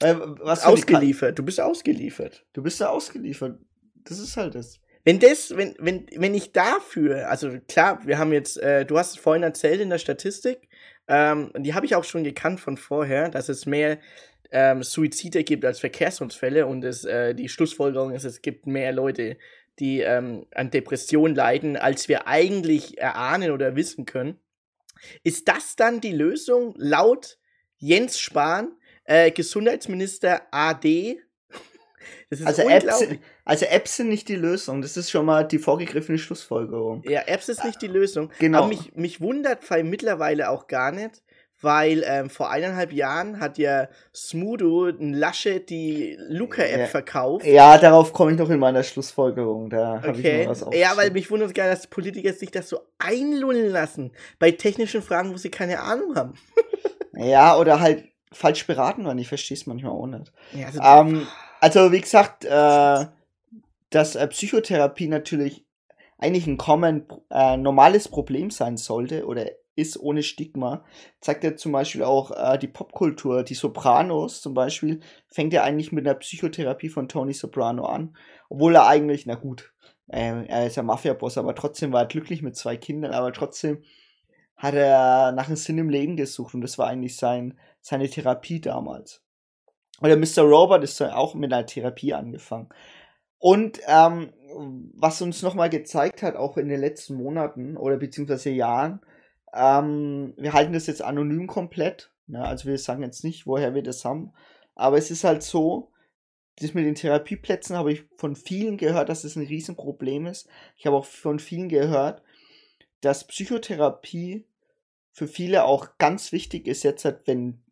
äh, was ausgeliefert. Du bist ausgeliefert. Du bist ja ausgeliefert. Das ist halt das. Wenn das, wenn, wenn, wenn ich dafür, also klar, wir haben jetzt, äh, du hast es vorhin erzählt in der Statistik, ähm, die habe ich auch schon gekannt von vorher, dass es mehr ähm, Suizide gibt als Verkehrsunfälle und es, äh, die Schlussfolgerung ist, es gibt mehr Leute, die ähm, an Depressionen leiden, als wir eigentlich erahnen oder wissen können. Ist das dann die Lösung laut Jens Spahn, äh, Gesundheitsminister AD? Also, Apps, also Apps sind nicht die Lösung. Das ist schon mal die vorgegriffene Schlussfolgerung. Ja, Apps ist nicht die Lösung. Genau. Aber mich, mich wundert mittlerweile auch gar nicht, weil ähm, vor eineinhalb Jahren hat ja Smudo ein Laschet die Luca-App ja. verkauft. Ja, darauf komme ich noch in meiner Schlussfolgerung. Da habe okay. ich noch was Ja, weil mich wundert gar, dass Politiker sich das so einlullen lassen. Bei technischen Fragen, wo sie keine Ahnung haben. ja, oder halt falsch beraten waren. Ich verstehe es manchmal auch nicht. Ja, also, ähm, also wie gesagt, äh, dass äh, Psychotherapie natürlich eigentlich ein common, äh, normales Problem sein sollte oder ist ohne Stigma, zeigt ja zum Beispiel auch äh, die Popkultur. Die Sopranos zum Beispiel fängt ja eigentlich mit einer Psychotherapie von Tony Soprano an, obwohl er eigentlich, na gut, äh, er ist ja Mafia-Boss, aber trotzdem war er glücklich mit zwei Kindern, aber trotzdem hat er nach einem Sinn im Leben gesucht und das war eigentlich sein, seine Therapie damals. Oder Mr. Robert ist auch mit einer Therapie angefangen. Und ähm, was uns nochmal gezeigt hat, auch in den letzten Monaten oder beziehungsweise Jahren, ähm, wir halten das jetzt anonym komplett. Ne? Also wir sagen jetzt nicht, woher wir das haben. Aber es ist halt so, das mit den Therapieplätzen habe ich von vielen gehört, dass es das ein Riesenproblem ist. Ich habe auch von vielen gehört, dass Psychotherapie für viele auch ganz wichtig ist, jetzt halt, wenn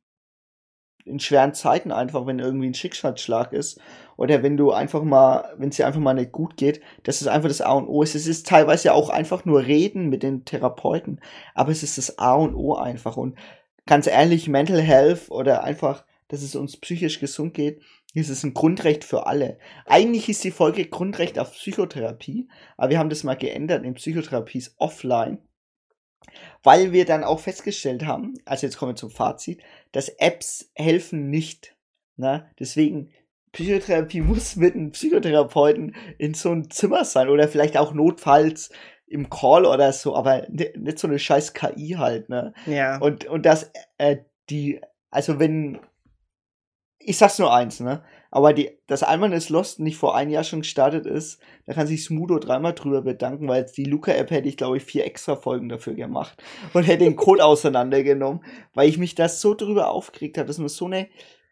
in schweren Zeiten einfach, wenn irgendwie ein Schicksalsschlag ist oder wenn du einfach mal, wenn es dir einfach mal nicht gut geht, das ist einfach das A und O. Es ist, es ist teilweise auch einfach nur reden mit den Therapeuten, aber es ist das A und O einfach und ganz ehrlich, Mental Health oder einfach, dass es uns psychisch gesund geht, ist es ein Grundrecht für alle. Eigentlich ist die Folge Grundrecht auf Psychotherapie, aber wir haben das mal geändert in Psychotherapie ist offline weil wir dann auch festgestellt haben, also jetzt kommen wir zum Fazit, dass Apps helfen nicht. Ne? Deswegen, Psychotherapie muss mit einem Psychotherapeuten in so einem Zimmer sein oder vielleicht auch notfalls im Call oder so, aber nicht so eine scheiß KI halt, ne? Ja. Und, und das, äh, die, also wenn, ich sag's nur eins, ne? Aber die, dass Alman is Lost nicht vor ein Jahr schon gestartet ist, da kann sich Smudo dreimal drüber bedanken, weil die Luca-App hätte ich, glaube ich, vier extra Folgen dafür gemacht und hätte den Code auseinandergenommen, weil ich mich das so drüber aufgeregt habe, dass man so eine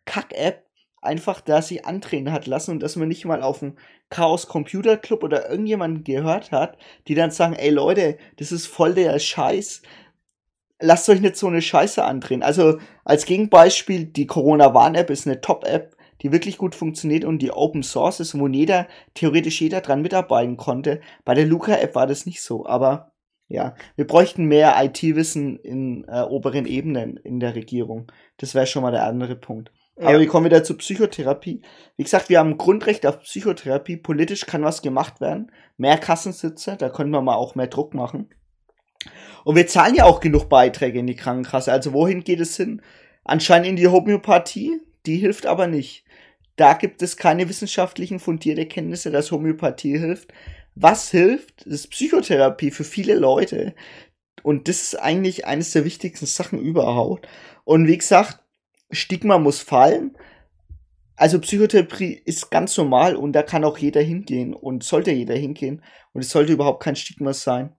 Kack-App einfach da sich andrehen hat lassen und dass man nicht mal auf einen Chaos Computer Club oder irgendjemanden gehört hat, die dann sagen, ey Leute, das ist voll der Scheiß, lasst euch nicht so eine Scheiße andrehen. Also als Gegenbeispiel, die Corona-Warn-App ist eine Top-App, die wirklich gut funktioniert und die Open Source ist, wo jeder, theoretisch jeder dran mitarbeiten konnte. Bei der Luca-App war das nicht so, aber ja, wir bräuchten mehr IT-Wissen in äh, oberen Ebenen in der Regierung. Das wäre schon mal der andere Punkt. Ja. Aber wir kommen wieder zur Psychotherapie. Wie gesagt, wir haben ein Grundrecht auf Psychotherapie. Politisch kann was gemacht werden. Mehr Kassensitze, da können wir mal auch mehr Druck machen. Und wir zahlen ja auch genug Beiträge in die Krankenkasse. Also wohin geht es hin? Anscheinend in die Homöopathie. Die hilft aber nicht. Da gibt es keine wissenschaftlichen fundierte Kenntnisse, dass Homöopathie hilft. Was hilft, ist Psychotherapie für viele Leute. Und das ist eigentlich eines der wichtigsten Sachen überhaupt. Und wie gesagt, Stigma muss fallen. Also Psychotherapie ist ganz normal und da kann auch jeder hingehen und sollte jeder hingehen und es sollte überhaupt kein Stigma sein.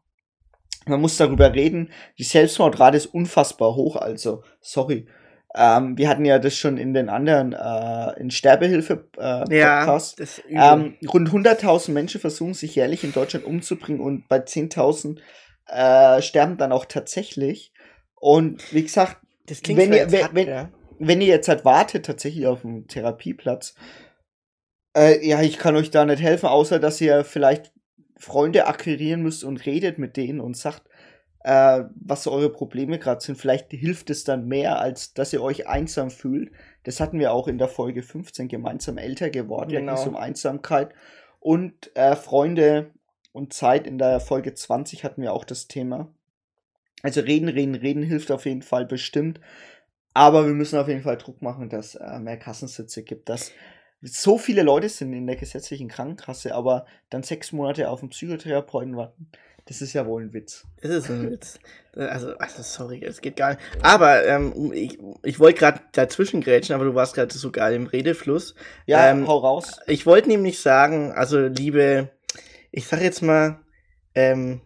Man muss darüber reden. Die Selbstmordrate ist unfassbar hoch, also sorry. Ähm, wir hatten ja das schon in den anderen, äh, in Sterbehilfe äh, Ja, Podcast. das ähm, rund 100.000 Menschen versuchen sich jährlich in Deutschland umzubringen und bei 10.000 äh, sterben dann auch tatsächlich. Und wie gesagt, wenn ihr, jetzt wenn, wenn, ja. wenn ihr jetzt halt wartet tatsächlich auf einen Therapieplatz, äh, ja, ich kann euch da nicht helfen, außer dass ihr vielleicht Freunde akquirieren müsst und redet mit denen und sagt, äh, was eure Probleme gerade sind. Vielleicht hilft es dann mehr, als dass ihr euch einsam fühlt. Das hatten wir auch in der Folge 15 gemeinsam älter geworden. Da ging es Genau. um Einsamkeit und äh, Freunde und Zeit. In der Folge 20 hatten wir auch das Thema. Also reden, reden, reden hilft auf jeden Fall bestimmt. Aber wir müssen auf jeden Fall Druck machen, dass äh, mehr Kassensitze gibt, dass so viele Leute sind in der gesetzlichen Krankenkasse, aber dann sechs Monate auf einen Psychotherapeuten warten. Das ist ja wohl ein Witz. Das ist ein Witz. Also, also sorry, es geht gar nicht. Aber ähm, ich, ich wollte gerade dazwischen grätschen, aber du warst gerade so geil im Redefluss. Ja, Ähm, hau raus. Ich wollte nämlich sagen, also liebe, ich sag jetzt mal, ähm,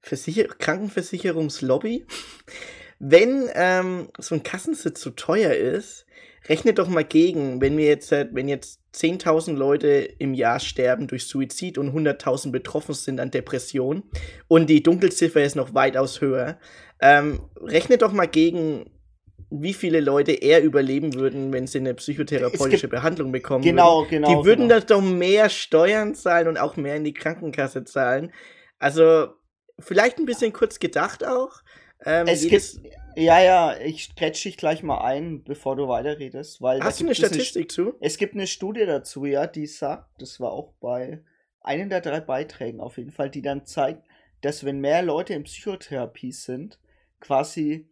Versicher Krankenversicherungslobby, wenn ähm, so ein Kassensitz so teuer ist, rechnet doch mal gegen, wenn wir jetzt, äh, wenn jetzt 10.000 Leute im Jahr sterben durch Suizid und 100.000 betroffen sind an Depression und die Dunkelziffer ist noch weitaus höher, ähm, rechnet doch mal gegen, wie viele Leute eher überleben würden, wenn sie eine psychotherapeutische Behandlung bekommen Genau, würden. genau, Die würden genau. das doch mehr Steuern zahlen und auch mehr in die Krankenkasse zahlen. Also vielleicht ein bisschen kurz gedacht auch. Ähm, Es gibt, ja, ja, ich stretch dich gleich mal ein, bevor du weiterredest, weil Hast du eine Statistik zu? Es gibt eine Studie dazu, ja, die sagt, das war auch bei einem der drei Beiträgen auf jeden Fall, die dann zeigt, dass wenn mehr Leute in Psychotherapie sind, quasi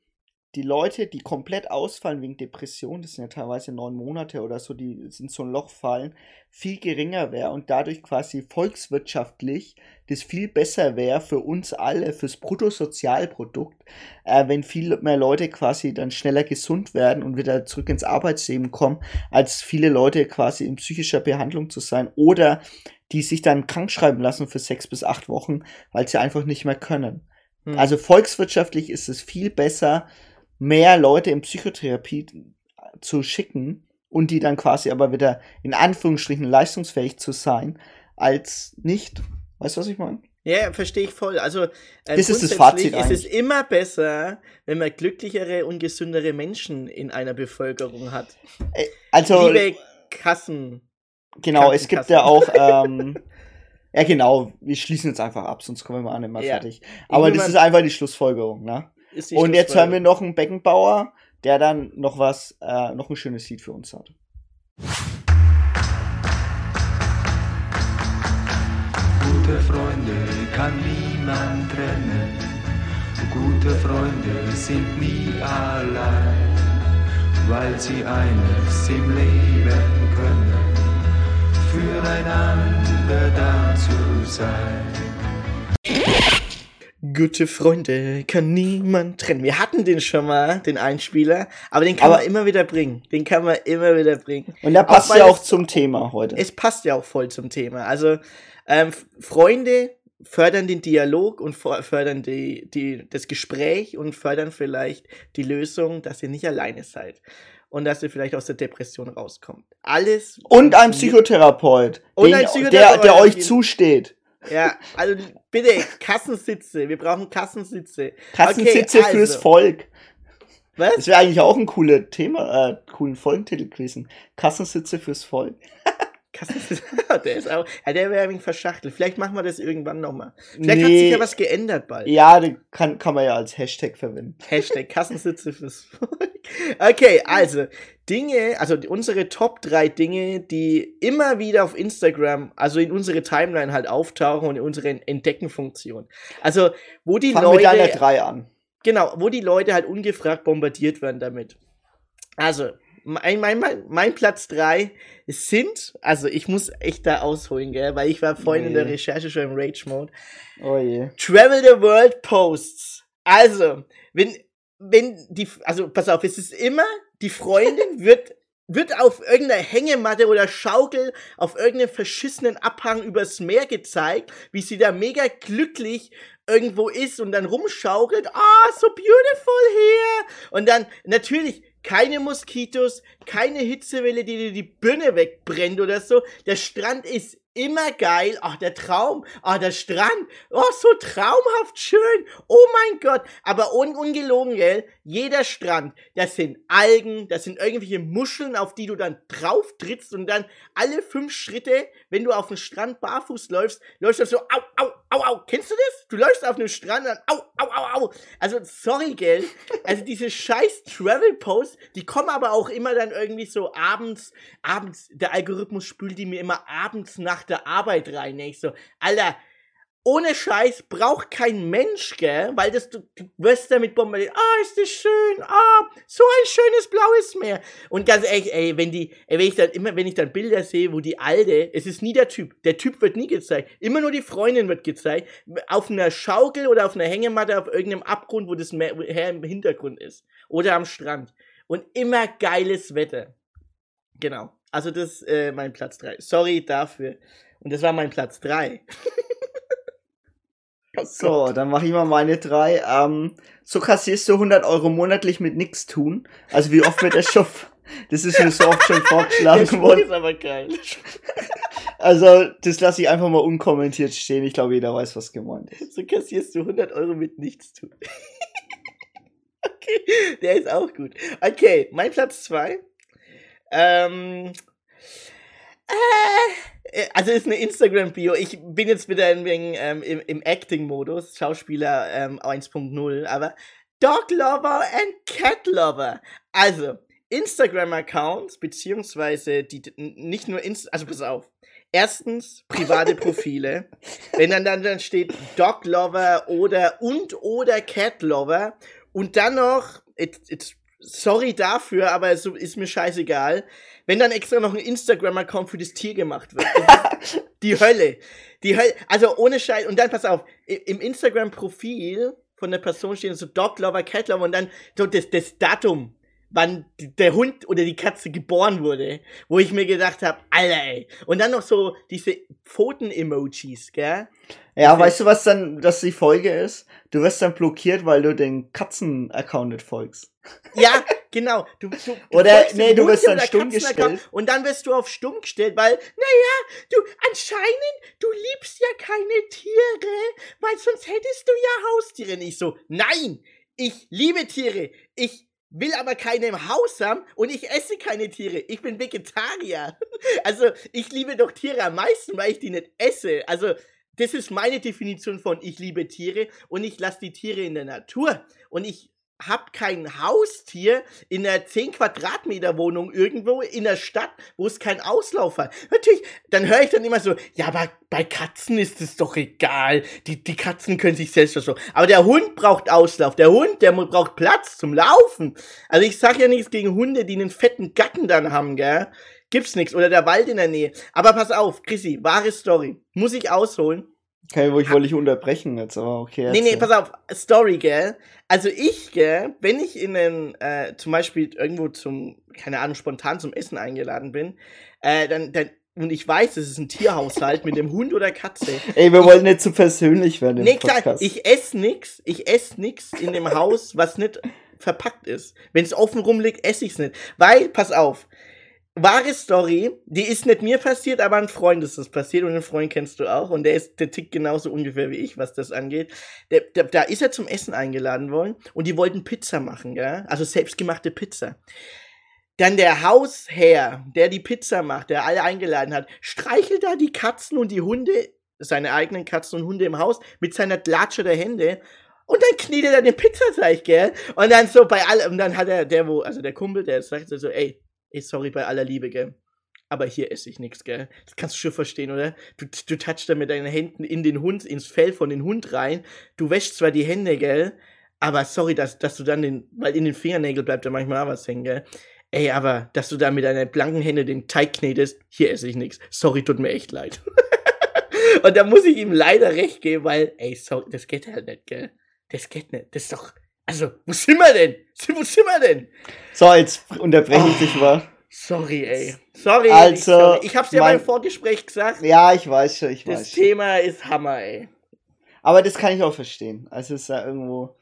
die Leute, die komplett ausfallen wegen Depression, das sind ja teilweise neun Monate oder so, die in so ein Loch fallen, viel geringer wäre und dadurch quasi volkswirtschaftlich das viel besser wäre für uns alle, fürs Bruttosozialprodukt, äh, wenn viel mehr Leute quasi dann schneller gesund werden und wieder zurück ins Arbeitsleben kommen, als viele Leute quasi in psychischer Behandlung zu sein oder die sich dann krank schreiben lassen für sechs bis acht Wochen, weil sie einfach nicht mehr können. Hm. Also volkswirtschaftlich ist es viel besser, mehr Leute in Psychotherapie zu schicken und die dann quasi aber wieder in Anführungsstrichen leistungsfähig zu sein, als nicht. Weißt du, was ich meine? Ja, verstehe ich voll. Also, äh, Das ist das Fazit ist es immer besser, wenn man glücklichere und gesündere Menschen in einer Bevölkerung hat. Also, Liebe Kassen. genau, es gibt ja auch, ähm, ja genau, wir schließen jetzt einfach ab, sonst kommen wir mal nicht mehr Ja. fertig. Aber das mal- ist einfach die Schlussfolgerung, ne? Und jetzt hören wir noch einen Beckenbauer, der dann noch was, äh, noch ein schönes Lied für uns hat. Gute Freunde kann niemand trennen. Gute Freunde sind nie allein, weil sie eines im Leben können, füreinander da zu sein. Gute Freunde kann niemand trennen. Wir hatten den schon mal, den Einspieler, aber den kann Aber- man immer wieder bringen. Den kann man immer wieder bringen. Und der passt weil ja auch es- zum Thema heute. Es passt ja auch voll zum Thema. Also, ähm, Freunde fördern den Dialog und fördern die, die, das Gespräch und fördern vielleicht die Lösung, dass ihr nicht alleine seid. Und dass ihr vielleicht aus der Depression rauskommt. Alles. Und ein Psychotherapeut, Und den, ein der, Psychotherapeut der auf euch zusteht. Ja, also bitte, Kassensitze. Wir brauchen Kassensitze. Kassensitze Okay, fürs also. Volk. Was? Das wäre eigentlich auch ein cooler Thema, äh, coolen Folgentitel gewesen. Kassensitze fürs Volk. Kassensitze. der ist auch. Ja, der wäre verschachtelt. Vielleicht machen wir das irgendwann nochmal. Vielleicht hat Nee. sich ja was geändert bald. Ja, den kann, kann man ja als Hashtag verwenden. Hashtag Kassensitze fürs Volk. Okay, also Dinge, also unsere Top 3 Dinge, die immer wieder auf Instagram, also in unsere Timeline halt auftauchen und in unsere Entdeckenfunktion. Also, wo die Fang mit deiner Leute. 3 an. Genau, wo die Leute halt ungefragt bombardiert werden damit. Also, mein, mein, mein, Platz 3 sind, also ich muss echt da ausholen, gell, weil ich war vorhin in der Nee. Recherche schon im Rage-Mode. Oh je. Travel the World Posts. Also, wenn, wenn die, also pass auf, es ist immer, die Freundin wird wird auf irgendeiner Hängematte oder Schaukel auf irgendeinem verschissenen Abhang übers Meer gezeigt, wie sie da mega glücklich irgendwo ist und dann rumschaukelt. Ah, so beautiful here. Und dann natürlich keine Moskitos, keine Hitzewelle, die dir die Birne wegbrennt oder so. Der Strand ist immer geil. Ach, der Traum. Ach, der Strand. Oh, so traumhaft schön. Oh mein Gott. Aber un ungelogen, gell? Jeder Strand, das sind Algen, das sind irgendwelche Muscheln, auf die du dann drauf trittst und dann alle fünf Schritte, wenn du auf dem Strand barfuß läufst, läufst du so, au, au, au, au. Kennst du das? Du läufst auf einem Strand dann, au, au, au, au. Also, sorry, gell? Also, diese scheiß Travel-Posts, die kommen aber auch immer dann irgendwie so abends, abends, der Algorithmus spült die mir immer abends nach der Arbeit rein. Ich so, Alter, ohne Scheiß braucht kein Mensch, gell? Weil das, du, du wirst damit bombardiert. Ah, ist das schön. Ah, so ein schönes blaues Meer. Und ganz ehrlich, ey, wenn die, ey, wenn ich dann immer, wenn ich dann Bilder sehe, wo die Alte, es ist nie der Typ. Der Typ wird nie gezeigt. Immer nur die Freundin wird gezeigt. Auf einer Schaukel oder auf einer Hängematte auf irgendeinem Abgrund, wo das Meer im Hintergrund ist. Oder am Strand. Und immer geiles Wetter. Genau. Also das ist äh, mein Platz 3. Sorry dafür. Und das war mein Platz 3. So, dann mache ich mal meine drei. Ähm, so kassierst du 100 Euro monatlich mit nichts tun. Also wie oft wird der schon... Das ist mir so oft schon vorgeschlagen worden. ist aber geil. Also, das lasse ich einfach mal unkommentiert stehen. Ich glaube, jeder weiß, was gemeint ist. So kassierst du 100 Euro mit nichts tun. okay, der ist auch gut. Okay, mein Platz 2. Ähm, äh, also ist eine Instagram-Bio. Ich bin jetzt wieder ein wenig, ähm, im, im Acting-Modus, Schauspieler ähm, 1.0, aber Dog Lover and Cat Lover. Also, Instagram-Accounts, beziehungsweise die nicht nur Inst also pass auf. Erstens private Profile. Wenn dann, dann dann steht Dog Lover oder und oder Cat Lover und dann noch, it, it's, sorry dafür, aber es ist mir scheißegal, wenn dann extra noch ein Instagram-Account für das Tier gemacht wird. Die Hölle. Die Hölle. Also ohne Scheiß. Und dann pass auf, im Instagram-Profil von der Person steht so Dog Lover, Cat Lover und dann so das, das Datum, wann der Hund oder die Katze geboren wurde, wo ich mir gedacht habe, Alter, ey. Und dann noch so diese Pfoten-Emojis, gell? Ja, Diese- weißt du, was dann, dass die Folge ist? Du wirst dann blockiert, weil du den Katzen-Account nicht folgst. Ja, genau. Du, du, du Oder- nee, du wirst dann stumm gestellt. Und dann wirst du auf stumm gestellt, weil, naja, du, anscheinend, du liebst ja keine Tiere, weil sonst hättest du ja Haustiere. Nicht so, nein, ich liebe Tiere. Ich will aber keine im Haus haben und ich esse keine Tiere. Ich bin Vegetarier. Also, ich liebe doch Tiere am meisten, weil ich die nicht esse. Also, das ist meine Definition von ich liebe Tiere und ich lasse die Tiere in der Natur. Und ich hab kein Haustier in einer 10 Quadratmeter Wohnung irgendwo in der Stadt, wo es keinen Auslauf hat. Natürlich, dann höre ich dann immer so, ja, aber bei Katzen ist es doch egal. Die, die Katzen können sich selbst so. Aber der Hund braucht Auslauf. Der Hund, der braucht Platz zum Laufen. Also ich sag ja nichts gegen Hunde, die einen fetten Gatten dann haben, gell? Gibt's nichts. Oder der Wald in der Nähe. Aber pass auf, Chrissy, wahre Story. Muss ich ausholen? Okay, wo ich wollte ich unterbrechen jetzt, aber okay. Nee, nee, erzähl. pass auf, Story, gell? Also ich, gell, wenn ich in einen, äh, zum Beispiel irgendwo zum, keine Ahnung, spontan zum Essen eingeladen bin, äh, dann, dann, und ich weiß, es ist ein Tierhaushalt mit dem Hund oder Katze. Ey, wir wollen nicht zu persönlich werden im Nee, klar, Podcast. ich esse nix, ich esse nix in dem Haus, was nicht verpackt ist. Wenn es offen rumliegt, esse ich's nicht. Weil, pass auf, wahre Story, die ist nicht mir passiert, aber ein Freund ist das passiert und den Freund kennst du auch und der ist, der tickt genauso ungefähr wie ich, was das angeht. Der, der, da ist er zum Essen eingeladen worden und die wollten Pizza machen, ja, also selbstgemachte Pizza. Dann der Hausherr, der die Pizza macht, der alle eingeladen hat, streichelt da die Katzen und die Hunde, seine eigenen Katzen und Hunde im Haus, mit seiner Latsche der Hände. Und dann knetet er den Pizzateig, gell? Und dann so bei allem, und dann hat er, der wo, also der Kumpel, der sagt so, ey, ey, sorry bei aller Liebe, gell? Aber hier esse ich nichts, gell? Das kannst du schon verstehen, oder? Du, du touchst da mit deinen Händen in den Hund, ins Fell von den Hund rein. Du wäschst zwar die Hände, gell? Aber sorry, dass, dass du dann den, weil in den Fingernägeln bleibt da manchmal auch was hängen, gell? Ey, aber dass du da mit deiner blanken Hände den Teig knetest, hier esse ich nichts. Sorry, tut mir echt leid. Und da muss ich ihm leider recht geben, weil, ey, sorry, das geht halt nicht, gell? Das geht nicht. Das ist doch. Also, wo sind wir denn? Wo sind wir denn? So, jetzt unterbreche ich dich mal. Sorry, ey. Sorry. Also, sorry. ich hab's dir mein- beim Vorgespräch gesagt. Ja, ich weiß schon, ich das weiß schon. Thema ist Hammer, ey. Aber das kann ich auch verstehen. Also es ist ja irgendwo,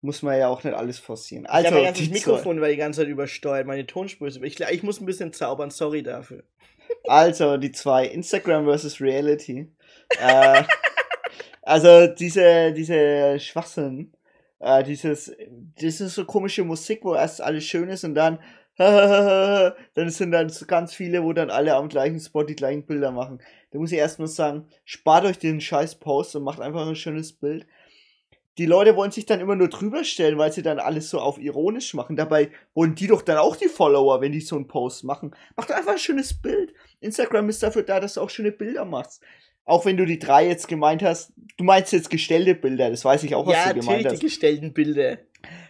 muss man ja auch nicht alles forcieren. Ich Also, hab mein ganzes die Mikrofon war die ganze Zeit übersteuert, meine Tonspur ist über. Ich, ich muss ein bisschen zaubern, sorry dafür. Also die zwei, Instagram versus Reality. äh, also diese, diese Schwachsinn, äh, dieses, das ist so komische Musik, wo erst alles schön ist und dann dann sind dann ganz viele, wo dann alle am gleichen Spot die gleichen Bilder machen. Da muss ich erstmal sagen, spart euch den scheiß Post und macht einfach ein schönes Bild. Die Leute wollen sich dann immer nur drüber stellen, weil sie dann alles so auf ironisch machen. Dabei wollen die doch dann auch die Follower, wenn die so einen Post machen. Macht einfach ein schönes Bild. Instagram ist dafür da, dass du auch schöne Bilder machst. Auch wenn du die drei jetzt gemeint hast, du meinst jetzt gestellte Bilder, das weiß ich auch, was ja, du gemeint natürlich die hast. gestellten Bilder.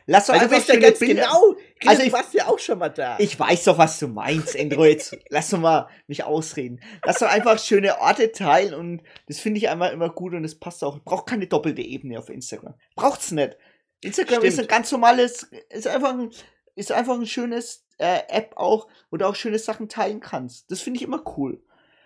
Lass doch Weil du einfach weißt ja ganz Bilder. genau. Also Also ich- du warst ja auch schon mal da. Ich weiß doch, was du meinst. Jetzt lass doch mal mich ausreden. Lass doch einfach schöne Orte teilen und das finde ich einmal immer gut und das passt auch. Braucht keine doppelte Ebene auf Instagram. Braucht's nicht. Instagram ist ein Stimmt. ganz normales, ist einfach ein, ist einfach ein schönes äh, App auch, wo du auch schöne Sachen teilen kannst. Das finde ich immer cool.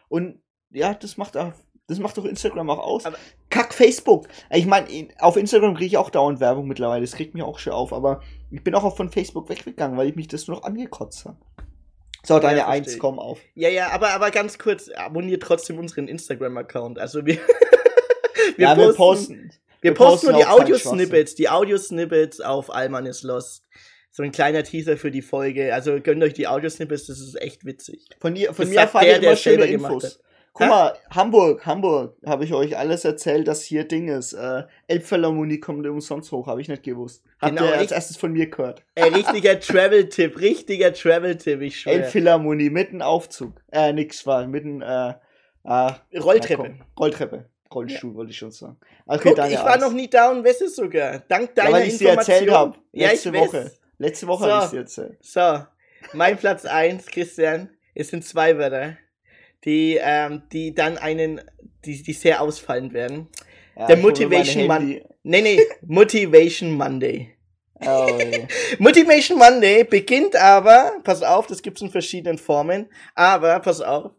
Und ja, das macht auch, das macht doch Instagram auch aus. Kack Facebook. Ich meine, auf Instagram kriege ich auch dauernd Werbung mittlerweile. Das kriegt mich auch schon auf. Aber ich bin auch von Facebook weggegangen, weil ich mich das nur noch angekotzt habe. So, deine Ja, Eins, komm auf. Ja, ja, aber, aber ganz kurz, abonniert trotzdem unseren Instagram-Account. Also wir, Ja, wir posten- Wir, wir posten nur posten die Audio-Snippets, die Audio-Snippets auf Alman is Lost. So ein kleiner Teaser für die Folge. Also gönnt euch die Audio-Snippets, das ist echt witzig. Von, ihr, von Das mir erfahrt ihr immer schöne gemacht Infos. hat. Guck mal, Hamburg, Hamburg, habe ich euch alles erzählt, dass hier Ding ist. Äh, Elbphilharmonie kommt umsonst hoch, habe ich nicht gewusst. Habt Genau, ihr als erstes von mir gehört. Ey, richtiger Travel-Tipp, richtiger Travel-Tipp, ich schwöre. Elbphilharmonie mit einem Aufzug. Äh, nix war, mit einem, äh, äh, Rolltreppe. na Rolltreppe. Rollstuhl, wollte ich schon sagen. Okay, Guck, ich war Eins. noch nie da und weiß es sogar. Dank Ja, deiner weil ich sie erzählt habe. Ja, Letzte weiß. Woche. Letzte Woche So. habe ich sie erzählt. So, mein Platz 1, Christian, es sind zwei Wörter, die, ähm, die dann einen, die, die sehr ausfallend werden. Ja, Der Motivation Monday. Nee, nee, Motivation Monday. Oh. Motivation Monday beginnt aber, pass auf, das gibt's in verschiedenen Formen, aber pass auf,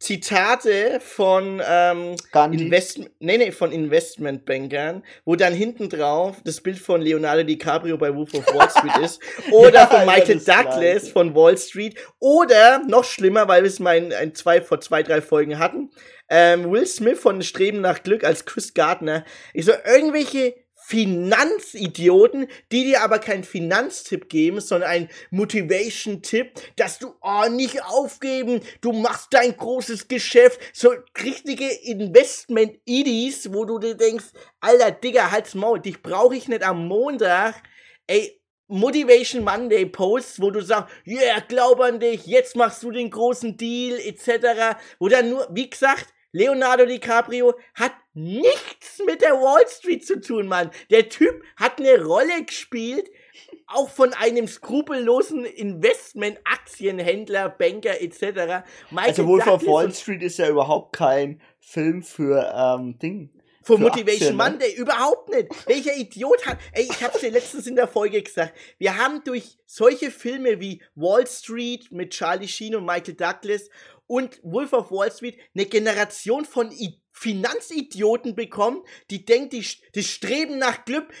Zitate von ähm, Invest nee, nee, von Investmentbankern, wo dann hinten drauf das Bild von Leonardo DiCaprio bei Wolf of Wall Street ist oder Ja, von Michael Douglas Gleiche. von Wall Street oder noch schlimmer, weil wir es mal in, in zwei, vor zwei, drei Folgen hatten, ähm, Will Smith von Streben nach Glück als Chris Gardner. Ich so, irgendwelche Finanzidioten, die dir aber keinen Finanztipp geben, sondern einen Motivation-Tipp, dass du, oh, nicht aufgeben, du machst dein großes Geschäft, so richtige Investment-Idis, wo du dir denkst, alter Digga, halt's Maul, dich brauche ich nicht am Montag, ey, Motivation Monday Posts, wo du sagst, yeah, glaub an dich, jetzt machst du den großen Deal, etc., wo dann nur, wie gesagt, Leonardo DiCaprio hat nichts mit der Wall Street zu tun, Mann. Der Typ hat eine Rolle gespielt, auch von einem skrupellosen Investment, Aktienhändler, Banker etc. Michael Also Wolf of Wall Street ist ja überhaupt kein Film für ähm, Ding. Für für Motivation Aktien, ne? Monday, überhaupt nicht. Welcher Idiot hat. Ey, ich hab's dir letztens in der Folge gesagt. Wir haben durch solche Filme wie Wall Street mit Charlie Sheen und Michael Douglas und Wolf of Wall Street eine Generation von I Finanzidioten bekommen, die denkt, die, das Streben nach Glück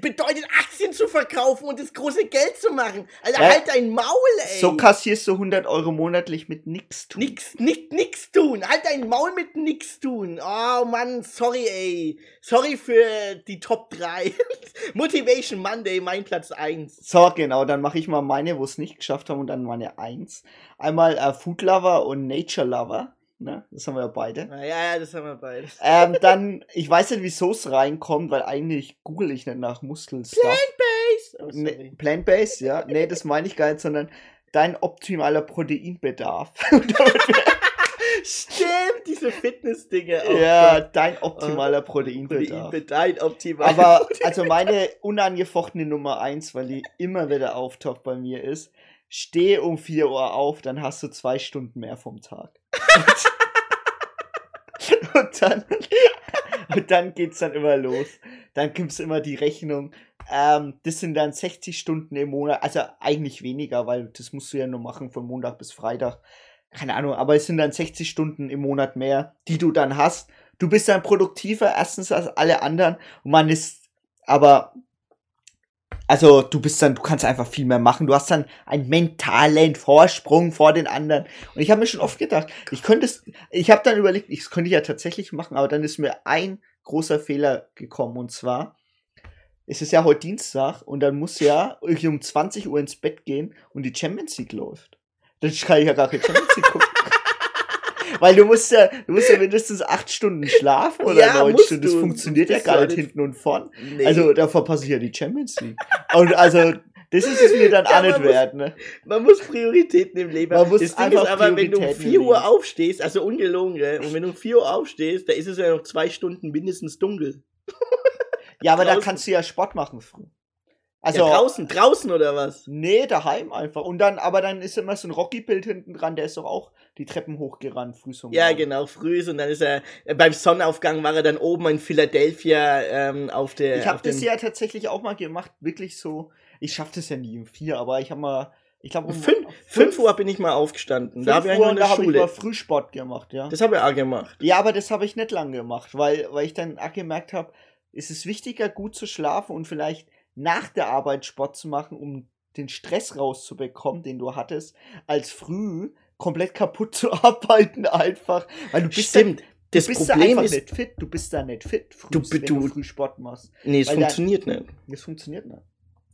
bedeutet Aktien zu verkaufen und das große Geld zu machen. Alter, Ja. halt dein Maul, ey. So kassierst du 100 Euro monatlich mit nix tun. Nix, nix, nix tun. Halt dein Maul mit nix tun. Oh Mann, sorry, ey. Sorry für die Top 3. Motivation Monday, mein Platz 1. So, genau, dann mache ich mal meine, wo es nicht geschafft haben und dann meine Eins. Einmal äh, Food Lover und Nature Lover. Ne? Das haben wir ja beide. Ja, ja, das haben wir beides. Ähm, dann, ich weiß nicht, wieso es reinkommt, weil eigentlich google ich nicht nach Muskelstuff. Plant-based. Oh, sorry. Ne, Plant-based, ja. Nee, das meine ich gar nicht, sondern dein optimaler Proteinbedarf. Stimmt, diese Fitness-Dinge. Oh ja, dein optimaler Proteinbedarf. Proteinbedarf. Dein optimal. Aber also meine unangefochtene Nummer eins, weil die immer wieder auftaucht bei mir ist, steh um 4 Uhr auf, dann hast du zwei Stunden mehr vom Tag. Und dann, Und dann geht's dann immer los. Dann gibt's immer die Rechnung. Ähm, das sind dann 60 Stunden im Monat, also eigentlich weniger, weil das musst du ja nur machen von Montag bis Freitag. Keine Ahnung, aber es sind dann 60 Stunden im Monat mehr, die du dann hast. Du bist dann produktiver, erstens als alle anderen. Und man ist, aber also du bist dann, du kannst einfach viel mehr machen. Du hast dann einen mentalen Vorsprung vor den anderen. Und ich habe mir schon oft gedacht, ich könnte es, ich habe dann überlegt, ich könnte ja tatsächlich machen, aber dann ist mir ein großer Fehler gekommen und zwar, es ist ja heute Dienstag und dann muss ja irgendwie um 20 Uhr ins Bett gehen und die Champions League läuft. Dann kann ich ja gar keine Champions League gucken. Weil du musst ja, du musst ja mindestens acht Stunden schlafen oder Ja, neun Stunden. Das funktioniert ja gar nicht hinten und vorn. Nee. Also da verpasse ich ja die Champions League. Und also, das ist es mir dann Ja, auch nicht muss- wert, ne? Man muss Prioritäten im Leben Man haben. muss das Ding ist aber, wenn du um Prioritäten 4 im Uhr aufstehst, also ungelogen, gell, und wenn du um 4 Uhr aufstehst, da ist es ja noch zwei Stunden mindestens dunkel. Ja, aber da kannst du ja Sport machen früh. Also ja, draußen, draußen oder was? Nee, daheim einfach. Und dann, aber dann ist immer so ein Rocky-Bild hinten dran, der ist doch auch die Treppen hochgerannt, früh so Ja, genau, früh ist und dann ist er, äh, beim Sonnenaufgang war er dann oben in Philadelphia ähm, auf der. Ich habe das ja tatsächlich auch mal gemacht, wirklich so. Ich schaff das ja nie um vier, aber ich habe mal, ich glaube um Fünf, fünf Uhr bin ich mal aufgestanden. Da habe ich Uhr in der da habe ich Schule. mal Frühsport gemacht, ja. Das habe ich auch gemacht. Ja, aber das habe ich nicht lang gemacht, weil, weil ich dann auch gemerkt habe, es ist wichtiger, gut zu schlafen und vielleicht nach der Arbeit Sport zu machen, um den Stress rauszubekommen, den du hattest, als früh komplett kaputt zu arbeiten einfach. Weil du bist Stimmt. Dann, Das du bist da Problem einfach ist- nicht fit. Du bist da nicht fit, früh, Du- wenn du, du- früh Sport machst. Nee, es Weil da- funktioniert nicht. Das funktioniert nicht.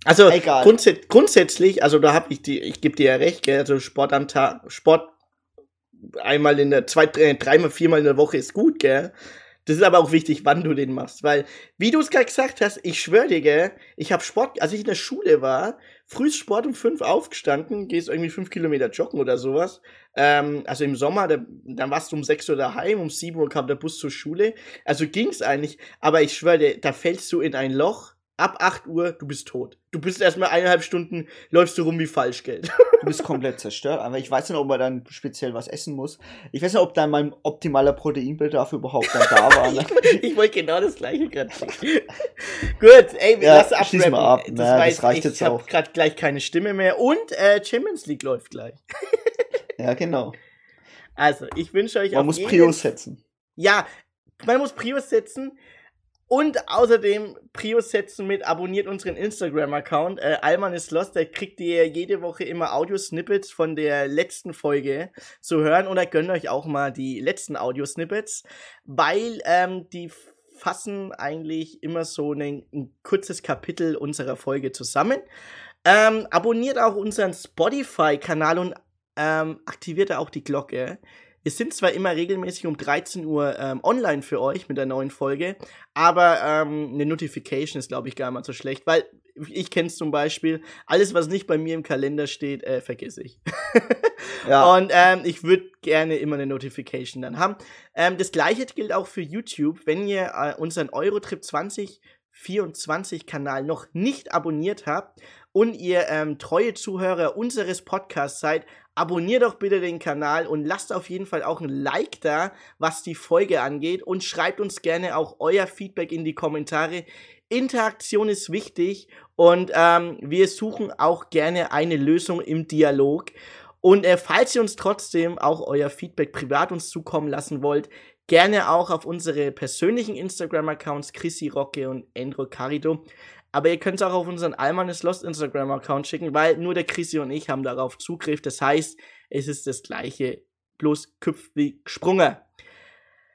Also Egal. grundsä grundsätzlich, also da habe ich die, ich gebe dir ja recht, gell, also Sport am Tag, Sport einmal in der, zwei, drei, dreimal, viermal in der Woche ist gut, gell. Das ist aber auch wichtig, wann du den machst, weil, wie du es gerade gesagt hast, ich schwöre dir, gell, ich habe Sport, als ich in der Schule war, früh Sport um fünf aufgestanden, gehst irgendwie fünf Kilometer joggen oder sowas. Ähm, also im Sommer, da, dann warst du um sechs Uhr daheim, um sieben Uhr kam der Bus zur Schule. Also ging's eigentlich, aber ich schwöre dir, da fällst du in ein Loch. Ab 8 Uhr, du bist tot. Du bist erstmal eineinhalb Stunden, läufst du rum wie Falschgeld. Du bist komplett zerstört. Aber ich weiß nicht, ob man dann speziell was essen muss. Ich weiß nicht, ob dann mein optimaler Proteinbedarf überhaupt dann da war. Ne? ich wollte genau das gleiche gerade. Gut, ey, wir Ja, lassen abrappen. ab. Na, war das reicht ich jetzt hab auch. gerade gleich keine Stimme mehr. Und äh, Champions League läuft gleich. ja, genau. Also, ich wünsche euch Man auf muss jeden- Prios setzen. Ja, man muss Prios setzen. Und außerdem Prios setzen mit abonniert unseren Instagram-Account. Äh, Alman ist lost, da kriegt ihr jede Woche immer Audio-Snippets von der letzten Folge zu hören. Oder gönnt euch auch mal die letzten Audio-Snippets, weil ähm, die fassen eigentlich immer so ein, ein kurzes Kapitel unserer Folge zusammen. Ähm, abonniert auch unseren Spotify-Kanal und ähm, aktiviert auch die Glocke. Wir sind zwar immer regelmäßig um 13 Uhr ähm, online für euch mit der neuen Folge, aber ähm, eine Notification ist, glaube ich, gar nicht mal so schlecht, weil ich kenne es zum Beispiel, alles, was nicht bei mir im Kalender steht, äh, vergesse ich. Ja. Und ähm, ich würde gerne immer eine Notification dann haben. Ähm, das gleiche gilt auch für YouTube. Wenn ihr äh, unseren Eurotrip 2024 Kanal noch nicht abonniert habt und ihr ähm, treue Zuhörer unseres Podcasts seid, abonniert doch bitte den Kanal und lasst auf jeden Fall auch ein Like da, was die Folge angeht und schreibt uns gerne auch euer Feedback in die Kommentare. Interaktion ist wichtig und ähm, wir suchen auch gerne eine Lösung im Dialog. Und äh, falls ihr uns trotzdem auch euer Feedback privat uns zukommen lassen wollt, gerne auch auf unsere persönlichen Instagram-Accounts Chrissy Rocke und Endro Carido. Aber ihr könnt es auch auf unseren Almanes Lost Instagram-Account schicken, weil nur der Chrissy und ich haben darauf Zugriff. Das heißt, es ist das gleiche, bloß Köpf wie gesprungen.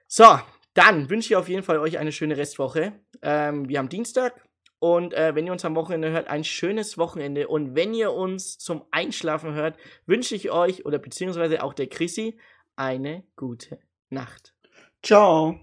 So, dann wünsche ich auf jeden Fall euch eine schöne Restwoche. Ähm, wir haben Dienstag und äh, wenn ihr uns am Wochenende hört, ein schönes Wochenende. Und wenn ihr uns zum Einschlafen hört, wünsche ich euch oder beziehungsweise auch der Chrissy eine gute Nacht. Ciao.